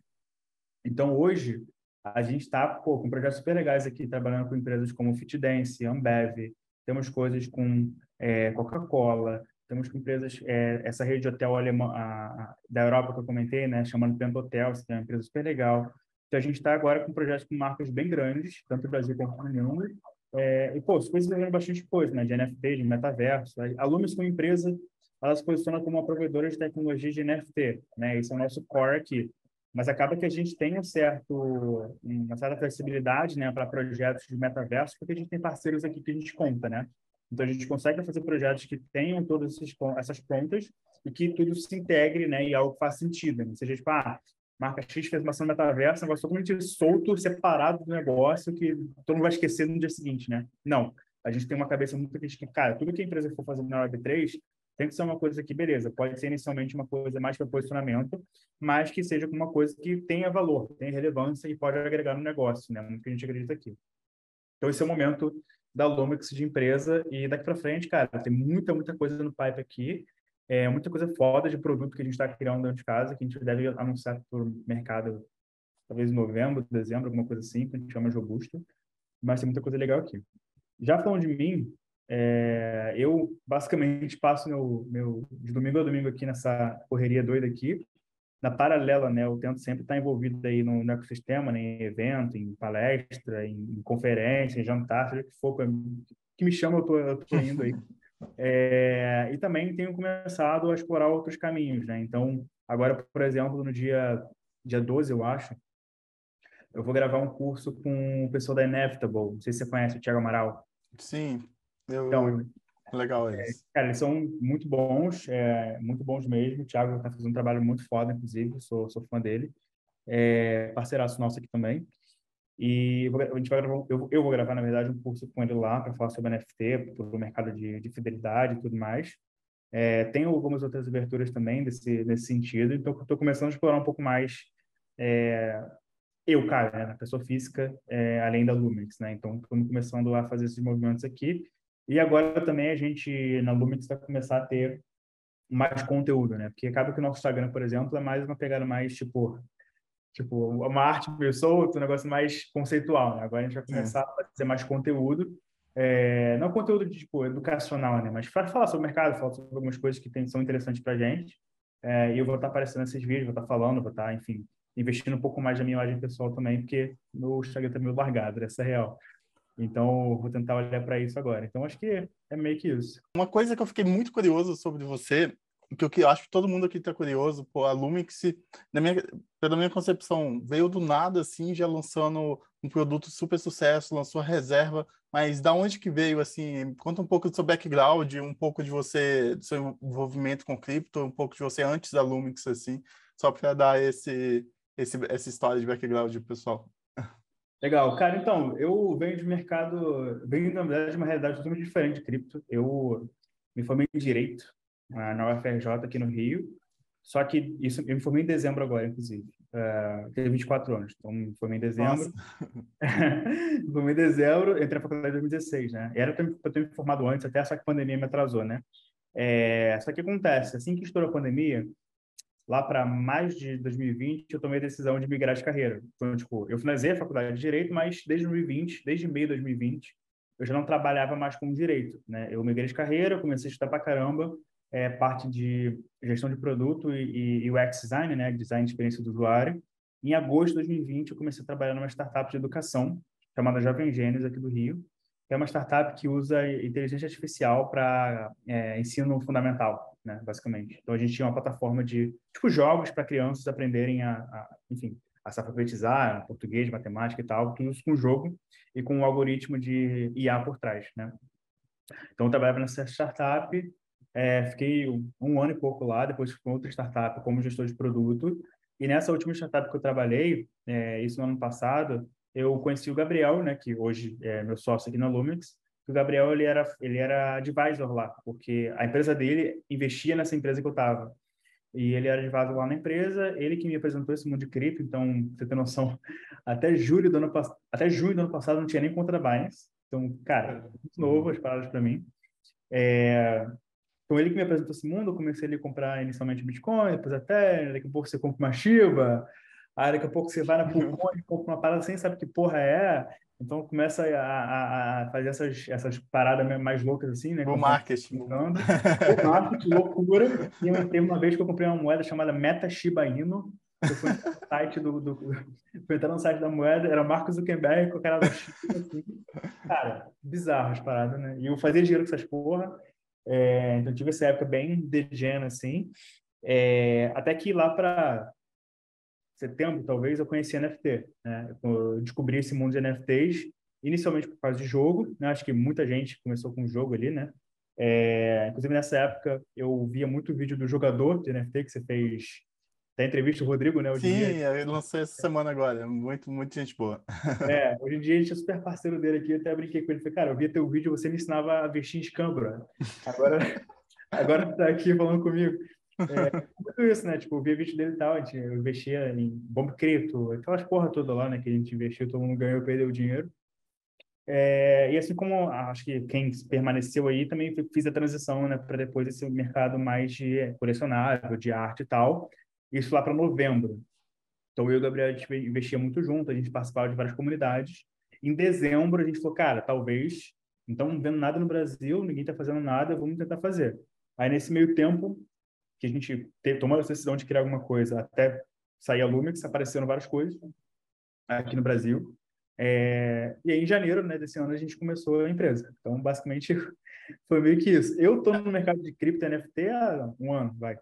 Então, hoje, a gente está com projetos super legais aqui, trabalhando com empresas como FitDance, Ambev, temos coisas com é, Coca-Cola, temos com empresas, é, essa rede de hotel a, a, da Europa que eu comentei, né, chamando Pento Hotels, que é uma empresa super legal. Então, a gente está agora com projetos com marcas bem grandes, tanto no Brasil quanto no mundo. É, e, pô, as coisas ganhando bastante coisa, né, de NFT, de metaverso. A Lumis, como empresa, ela se posiciona como uma provedora de tecnologia de NFT, né, esse é o nosso core aqui. Mas acaba que a gente tem um certo, uma certa flexibilidade, né, para projetos de metaverso, porque a gente tem parceiros aqui que a gente conta, né? Então, a gente consegue fazer projetos que tenham todas essas pontas e que tudo se integre né, e algo faça sentido. Né? Seja, tipo, ah, marca X fez uma ação metaverso, um negócio totalmente solto, separado do negócio, que todo mundo vai esquecer no dia seguinte, né? Não. A gente tem uma cabeça muito crítica. Cara, tudo que a empresa for fazer na Web3 tem que ser uma coisa que, beleza, pode ser inicialmente uma coisa mais para posicionamento, mas que seja uma coisa que tenha valor, tenha relevância e pode agregar no negócio, né? Muito que a gente acredita aqui. Então, esse é o momento da Lumix de empresa. E daqui para frente, cara, tem muita, muita coisa no pipe aqui. É, muita coisa foda de produto que a gente está criando dentro de casa, que a gente deve anunciar para o mercado, talvez em novembro, dezembro, alguma coisa assim, que a gente chama de robusto. Mas tem muita coisa legal aqui. Já falando de mim, é, eu basicamente passo meu, meu, de domingo a domingo aqui nessa correria doida aqui na paralela, né, eu tento sempre estar envolvido aí no, no ecossistema, né, em evento, em palestra, em, em conferência, em jantar, seja que for, que me chama, eu tô, eu tô indo aí. É, e também tenho começado a explorar outros caminhos, né? Então, agora, por exemplo, no dia, dia 12, eu acho, eu vou gravar um curso com o pessoal da Inevitable. Não sei se você conhece o Thiago Amaral.
Sim, eu, então, Legal
é, isso. É, cara, eles são muito bons, é, muito bons mesmo. O Thiago está fazendo um trabalho muito foda, inclusive, sou, sou fã dele. É, parceiraço nosso aqui também. E a gente vai gravar, eu, eu vou gravar, na verdade, um curso com ele lá para falar sobre NFT, para o mercado de, de fidelidade e tudo mais. É, tem algumas outras aberturas também desse, nesse sentido, então estou começando a explorar um pouco mais é, eu, cara, né, pessoa física, é, além da Lumix, né? Então, estou começando a fazer esses movimentos aqui e agora também a gente, na Lumix, vai começar a ter mais conteúdo, né? Porque acaba que o nosso Instagram, por exemplo, é mais uma pegada mais, tipo, tipo uma arte meio solta, um negócio mais conceitual, né? Agora a gente vai começar é. a fazer mais conteúdo, é, não conteúdo de, tipo, educacional, né? Mas para falar sobre o mercado, falar sobre algumas coisas que tem, são interessantes para gente. É, e eu vou estar aparecendo nesses vídeos, vou estar falando, vou estar, enfim, investindo um pouco mais na minha imagem pessoal também, porque no Instagram tá meio largado, essa é real. Então, vou tentar olhar para isso agora. Então, acho que é meio que isso.
Uma coisa que eu fiquei muito curioso sobre você que o que eu acho que todo mundo aqui está curioso, pô, a Lumix, na minha, pela minha concepção, veio do nada, assim, já lançando um produto super sucesso, lançou a reserva, mas da onde que veio, assim, conta um pouco do seu background, um pouco de você, do seu envolvimento com cripto, um pouco de você antes da Lumix, assim, só para dar esse, esse, essa história de background pessoal.
Legal, cara, então, eu venho de mercado, venho, na verdade, de uma realidade totalmente diferente de cripto. Eu me formei em Direito na UFRJ aqui no Rio, só que isso, eu me formei em dezembro agora, inclusive. Uh, tenho 24 anos, então me formei em dezembro. me formei em dezembro, entrei na faculdade em 2016, né? Era para eu ter me formado antes, até só que a pandemia me atrasou, né? É, só que acontece, assim que estourou a pandemia, lá para mais de 2020, eu tomei a decisão de migrar de carreira. Então, tipo, eu finalizei a faculdade de Direito, mas desde 2020, desde meio de 2020, eu já não trabalhava mais com Direito, né? Eu migrei de carreira, comecei a estudar para caramba, é, parte de gestão de produto e, e UX design, né? Design de experiência do usuário. Em agosto de 2020, eu comecei a trabalhar numa startup de educação chamada Jovem Gênios aqui do Rio, é uma startup que usa inteligência artificial para é, ensino fundamental né, basicamente. Então a gente tinha uma plataforma de tipo jogos para crianças aprenderem a, a, enfim, a se alfabetizar, português, matemática e tal, tudo isso com jogo e com um algoritmo de IA por trás, né? Então eu trabalhava nessa startup, é, fiquei um, ano e pouco lá, depois fui com outra startup como gestor de produto e nessa última startup que eu trabalhei, é, isso no ano passado, eu conheci o Gabriel, né, que hoje é meu sócio aqui na Lumix, o Gabriel ele era ele era advisor lá, porque a empresa dele investia nessa empresa que eu estava. E ele era advisor lá na empresa, ele que me apresentou esse mundo de cripto, então, você tem noção, até julho do ano até junho do ano passado não tinha nem conta da Binance. Então, cara, muito novo as paradas para mim. É... Então, ele que me apresentou esse mundo, eu comecei a comprar inicialmente Bitcoin, depois até, daqui a pouco você compra uma Shiba, aí daqui a pouco você vai na Pulcon e compra uma parada sem saber que porra é, então começa a, a, a, fazer essas, essas paradas mais loucas assim, né?
O marketing.
o marketing, loucura. E teve uma vez que eu comprei uma moeda chamada Meta Shiba Inu. Eu fui no site do, do, fui entrar no site da moeda, era Marcos Zuckerberg com o cara da assim. Cara, bizarro as paradas, né? E eu fazia dinheiro com essas porra. É, então tive essa época bem degena, assim. É, até que lá para setembro, talvez, eu conheci NFT. Né? Eu descobri esse mundo de NFTs, inicialmente por causa de jogo. Né? Acho que muita gente começou com jogo ali, né? É, inclusive, nessa época, eu via muito vídeo do jogador de NFT que você fez da entrevista, o Rodrigo, né?
Hoje Sim, dia... eu lancei essa semana agora. Muito, muito gente boa.
É, hoje em dia a gente é super parceiro dele aqui. Eu até brinquei com ele. Falei, cara, eu via teu vídeo você me ensinava a vestir em escambro. Agora, agora tá aqui falando comigo. É, tudo isso, né? Tipo, eu via vídeo dele e tal, a gente investia em bomba cripto, aquelas porra toda lá, né? Que a gente investiu, todo mundo ganhou, perdeu dinheiro. É, e assim como acho que quem permaneceu aí também fiz a transição, né? Para depois esse mercado mais de colecionável, de arte e tal. Isso lá para novembro. Então eu e o Gabriel a gente investia muito junto, a gente participava de várias comunidades. Em dezembro a gente falou, cara, talvez, então não vendo nada no Brasil, ninguém está fazendo nada, vamos tentar fazer. Aí nesse meio tempo que a gente tomou a decisão de criar alguma coisa até sair a Lumix, apareceram várias coisas aqui no Brasil. É, e aí, em janeiro né, desse ano, a gente começou a empresa. Então, basicamente, foi meio que isso. Eu estou no mercado de cripto NFT há um ano, vai,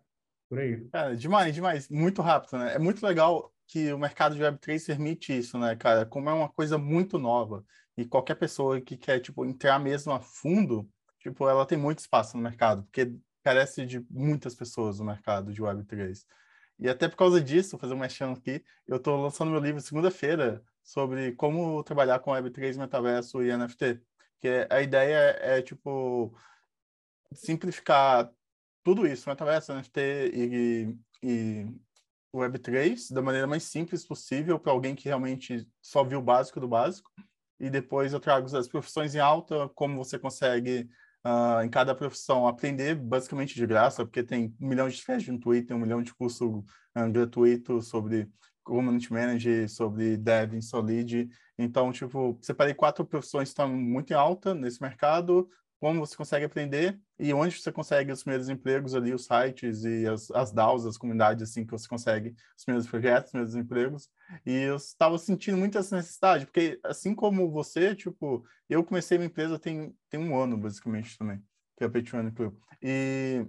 por aí.
Cara, demais, demais. Muito rápido, né? É muito legal que o mercado de Web3 permite isso, né, cara? Como é uma coisa muito nova e qualquer pessoa que quer, tipo, entrar mesmo a fundo, tipo, ela tem muito espaço no mercado, porque carece de muitas pessoas no mercado de Web3. E até por causa disso, vou fazer um mexendo aqui, eu estou lançando meu livro segunda-feira sobre como trabalhar com Web3, metaverso e NFT. Que a ideia é, é tipo, simplificar tudo isso, metaverso, NFT e, e Web3, da maneira mais simples possível para alguém que realmente só viu o básico do básico. E depois eu trago as profissões em alta, como você consegue uh, em cada profissão, aprender basicamente de graça, porque tem um milhão de threads no Twitter, um milhão de cursos uh, gratuitos sobre community manager, sobre dev em Solid. Então, tipo, separei quatro profissões que estão muito em alta nesse mercado, como você consegue aprender e onde você consegue os primeiros empregos ali, os sites e as, as DAOs, as comunidades, assim, que você consegue os primeiros projetos, os primeiros empregos. E eu estava sentindo muito essa necessidade, porque assim como você, tipo, eu comecei minha empresa tem, tem um ano, basicamente, também, que é a Patreon Club. E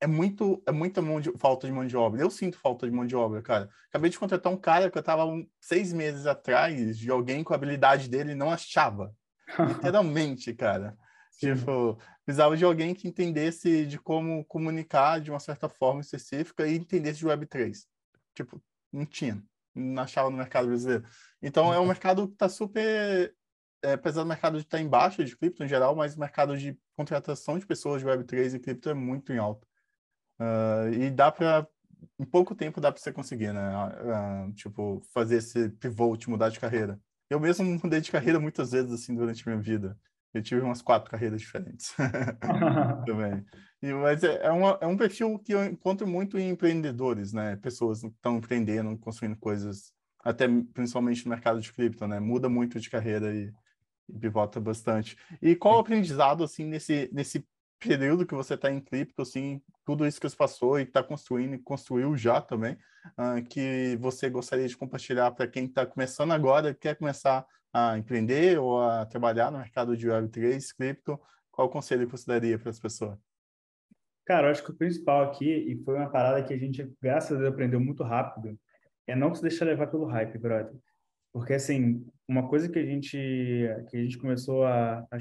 é muito é muita mão de, falta de mão de obra. Eu sinto falta de mão de obra, cara. Acabei de contratar um cara que eu tava um, seis meses atrás de alguém com a habilidade dele não achava. Literalmente, cara. Tipo, precisava de alguém que entendesse de como comunicar de uma certa forma específica e entendesse de Web3. Tipo, não tinha. Não achava no mercado brasileiro. Então, é um mercado que está super é, apesar do mercado estar em baixa de cripto em geral, mas o mercado de contratação de pessoas de Web3 e cripto é muito em alta. Uh, e dá para, em pouco tempo, dá para você conseguir, né? Uh, tipo, fazer esse pivot, mudar de carreira. Eu mesmo mudei de carreira muitas vezes, assim, durante a minha vida. Eu tive umas quatro carreiras diferentes também. E, mas é, é, uma, é um perfil que eu encontro muito em empreendedores, né? Pessoas que estão empreendendo, construindo coisas, até principalmente no mercado de cripto, né? Muda muito de carreira e, e pivota bastante. E qual o aprendizado, assim, nesse, nesse período que você está em cripto, assim, tudo isso que você passou e está construindo e construiu já também, uh, que você gostaria de compartilhar para quem está começando agora, quer começar a empreender ou a trabalhar no mercado de Web3, cripto, qual o conselho que você daria para as pessoas?
Cara, eu acho que o principal aqui, e foi uma parada que a gente, graças a Deus, aprendeu muito rápido, é não se deixar levar pelo hype, brother. Porque, assim, uma coisa que a gente, que a gente começou a, a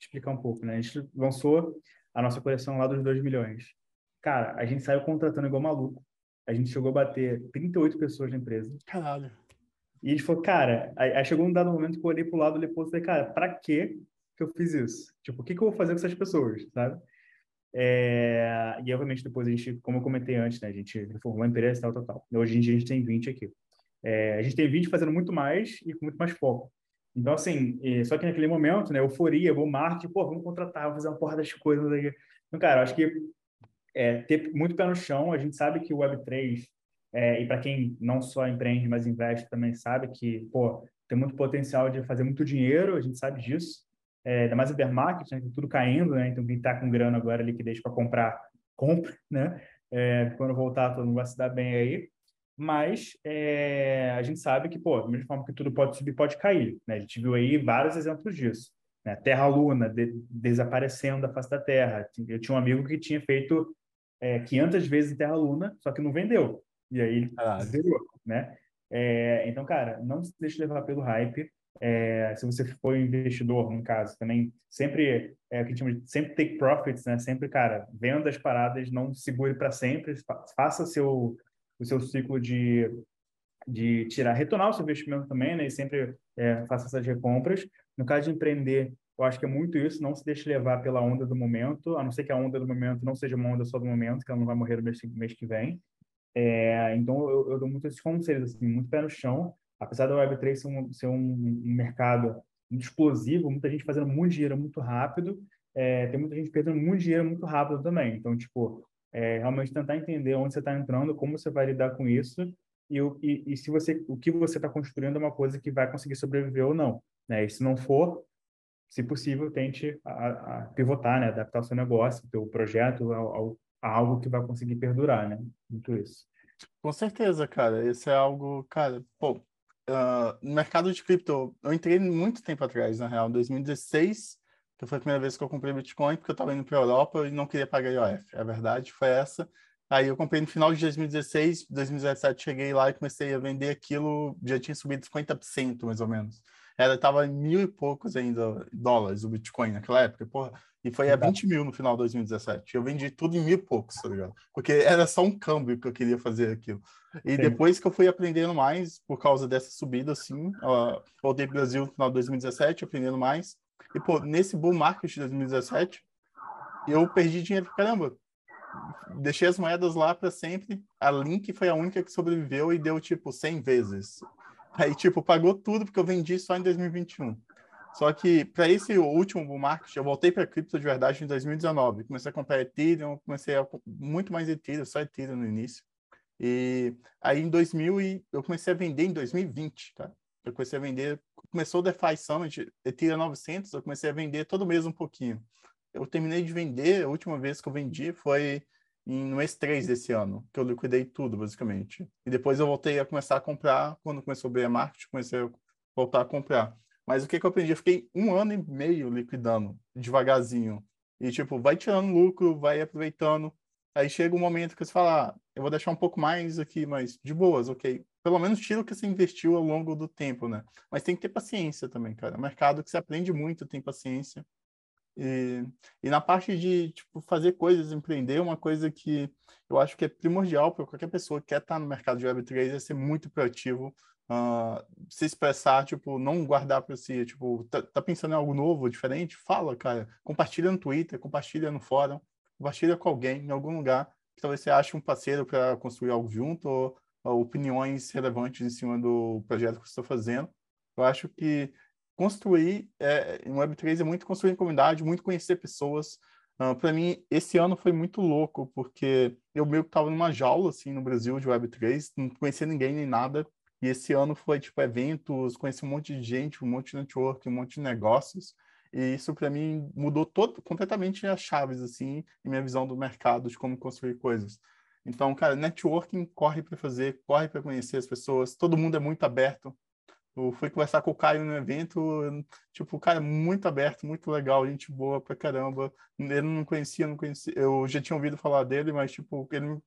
explicar um pouco, né? A gente lançou a nossa coleção lá dos 2 milhões. Cara, a gente saiu contratando igual maluco. A gente chegou a bater 38 pessoas na empresa.
Caralho.
E ele falou, cara, aí, aí chegou um dado momento que eu olhei pro lado e falei, cara, pra que que eu fiz isso? Tipo, o que que eu vou fazer com essas pessoas, sabe? É... E, obviamente, depois a gente, como eu comentei antes, né? A gente reformou a empresa, tal, tal, tal. Hoje em dia a gente tem 20 aqui. É... A gente tem 20 fazendo muito mais e com muito mais foco. Então, assim, só que naquele momento, né, euforia, vou marketing, pô, vamos contratar, vamos fazer uma porra das coisas aí. Então, cara, eu acho que é, ter muito pé no chão, a gente sabe que o Web3, é, e para quem não só empreende, mas investe também sabe que, pô, tem muito potencial de fazer muito dinheiro, a gente sabe disso. É, ainda mais o bear market, né, tudo caindo, né, então quem está com grana agora, liquidez para comprar, compra, né, é, quando voltar todo mundo vai se dar bem aí mas é, a gente sabe que, pô, da mesma forma que tudo pode subir, pode cair. Né? A gente viu aí vários exemplos disso. Né? Terra-Luna de, desaparecendo da face da Terra. Eu tinha um amigo que tinha feito é, 500 vezes Terra-Luna, só que não vendeu. E aí ele ah, zerou, né? É, então, cara, não se deixe levar pelo hype. É, se você for investidor, no caso, também sempre é, que chama de, sempre take profits, né? Sempre, cara, venda as paradas, não segure para sempre, faça seu o seu ciclo de, de tirar, retornar o seu investimento também, né? E sempre é, faça essas recompras. No caso de empreender, eu acho que é muito isso, não se deixe levar pela onda do momento, a não ser que a onda do momento não seja uma onda só do momento, que ela não vai morrer no mês, mês que vem. É, então, eu, eu, dou muitos esses conselhos, assim, muito pé no chão. Apesar da Web3 ser um, ser um mercado muito explosivo, muita gente fazendo muito dinheiro muito rápido, é, tem muita gente perdendo muito dinheiro muito rápido também. Então, tipo, é, realmente tentar entender onde você está entrando, como você vai lidar com isso e, e, e se você, o que você está construindo é uma coisa que vai conseguir sobreviver ou não. Né? E se não for, se possível, tente a, a pivotar, né? adaptar o seu negócio, o seu projeto ao, a algo que vai conseguir perdurar, né? Muito isso.
Com certeza, cara. Isso é algo, cara, pô, uh, no mercado de cripto, eu entrei muito tempo atrás, na real, 2016, que foi a primeira vez que eu comprei Bitcoin, porque eu estava indo para a Europa e não queria pagar IOF. A verdade foi essa. Aí eu comprei no final de 2016, 2017 cheguei lá e comecei a vender aquilo, já tinha subido 50% mais ou menos. Era, tava em mil e poucos ainda dólares o Bitcoin naquela época, porra, e foi a 20 mil no final de 2017. Eu vendi tudo em mil e poucos, tá ligado? Porque era só um câmbio que eu queria fazer aquilo. E Sim. depois que eu fui aprendendo mais, por causa dessa subida, assim, ó, voltei para o Brasil no final de 2017, aprendendo mais, e, pô, nesse bull market de 2017, eu perdi dinheiro pra caramba. Deixei as moedas lá para sempre. A Link foi a única que sobreviveu e deu, tipo, 100 vezes. Aí, tipo, pagou tudo porque eu vendi só em 2021. Só que para esse último bull market, eu voltei para cripto de verdade em 2019. Comecei a comprar Ethereum, comecei a muito mais Ethereum, só Ethereum no início. E aí em 2000 e eu comecei a vender em 2020, tá? Eu comecei a vender, começou o DeFi Summit, Ethereum 900, eu comecei a vender todo mês um pouquinho. Eu terminei de vender, a última vez que eu vendi foi no mês 3 desse ano, que eu liquidei tudo, basicamente. E depois eu voltei a começar a comprar, quando começou o bear market, comecei a voltar a comprar. Mas o que, que eu aprendi? Eu fiquei um ano e meio liquidando, devagarzinho. E, tipo, vai tirando lucro, vai aproveitando. Aí chega um momento que você fala, ah, eu vou deixar um pouco mais aqui, mas de boas, ok. Pelo menos tira o que você investiu ao longo do tempo, né? Mas tem que ter paciência também, cara. É mercado que você aprende muito, tem paciência. E, e na parte de tipo, fazer coisas, empreender, uma coisa que eu acho que é primordial para qualquer pessoa que quer estar no mercado de Web3 é ser muito proativo, uh, se expressar, tipo, não guardar para si, tipo, tá, tá, pensando em algo novo, diferente? Fala, cara. Compartilha no Twitter, compartilha no fórum, compartilha com alguém em algum lugar que talvez você ache um parceiro para construir algo junto ou, ou, opiniões relevantes em cima do projeto que você está fazendo. Eu acho que construir é, em Web3 é muito construir comunidade, muito conhecer pessoas. Uh, ah, para mim, esse ano foi muito louco, porque eu meio que estava numa jaula, assim, no Brasil de Web3, não conhecia ninguém nem nada. E esse ano foi, tipo, eventos, conheci um monte de gente, um monte de network, um monte de negócios. E isso, para mim, mudou todo, completamente as chaves, assim, em minha visão do mercado, de como construir coisas. Então, cara, networking corre para fazer, corre para conhecer as pessoas, todo mundo é muito aberto eu fui conversar com o Caio no evento, tipo, o cara é muito aberto, muito legal, gente boa pra caramba. Ele não conhecia, não conhecia, eu já tinha ouvido falar dele, mas, tipo, ele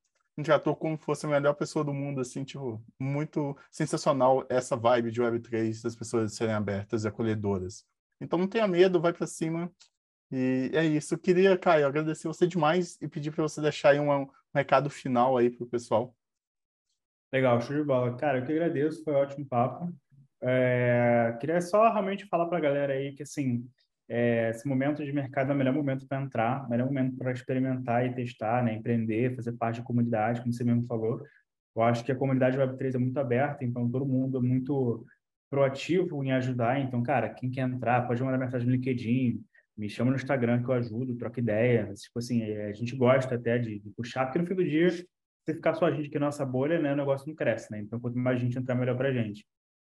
tratou como se fosse a melhor pessoa do mundo, assim, tipo, muito sensacional essa vibe de Web3, das pessoas serem abertas e acolhedoras. Então não tenha medo, vai para cima. E é isso. Eu queria, Caio, agradecer você demais e pedir para você deixar aí um, um recado final aí pro pessoal.
Legal, show de bola. Cara, eu que agradeço, foi um ótimo papo. É, queria só realmente falar para a galera aí que, assim, é, esse momento de mercado é o melhor momento para entrar, o melhor momento para experimentar e testar, né, empreender, fazer parte da comunidade, como você mesmo falou. Eu acho que a comunidade Web3 é muito aberta, então todo mundo é muito proativo em ajudar. Então, cara, quem quer entrar, pode mandar mensagem no LinkedIn, me chama no Instagram que eu ajudo, troca ideia. Tipo assim, é, a gente gosta até de, de puxar, porque no fim do dia, se ficar só a gente aqui na nossa bolha, né, o negócio não cresce, né? Então, quanto mais gente entrar, melhor para a gente.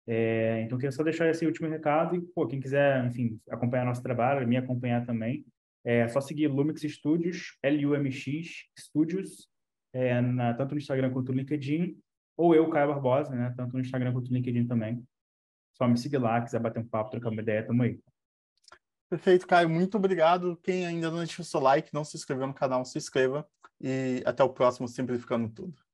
É, então, queria só deixar esse último recado e, pô, quem quiser, enfim, acompanhar nosso trabalho, me acompanhar também, é só seguir Lumix Studios, L-U-M-X Studios, é, na, tanto no Instagram quanto no LinkedIn, ou eu, Caio Barbosa, né, tanto no Instagram quanto no LinkedIn também. Só me seguir lá, quiser bater um papo, trocar uma ideia, tamo aí.
Perfeito, Caio. Muito obrigado. Quem ainda não deixou seu like, não se inscreveu no canal, se inscreva. E até o próximo Simplificando Tudo.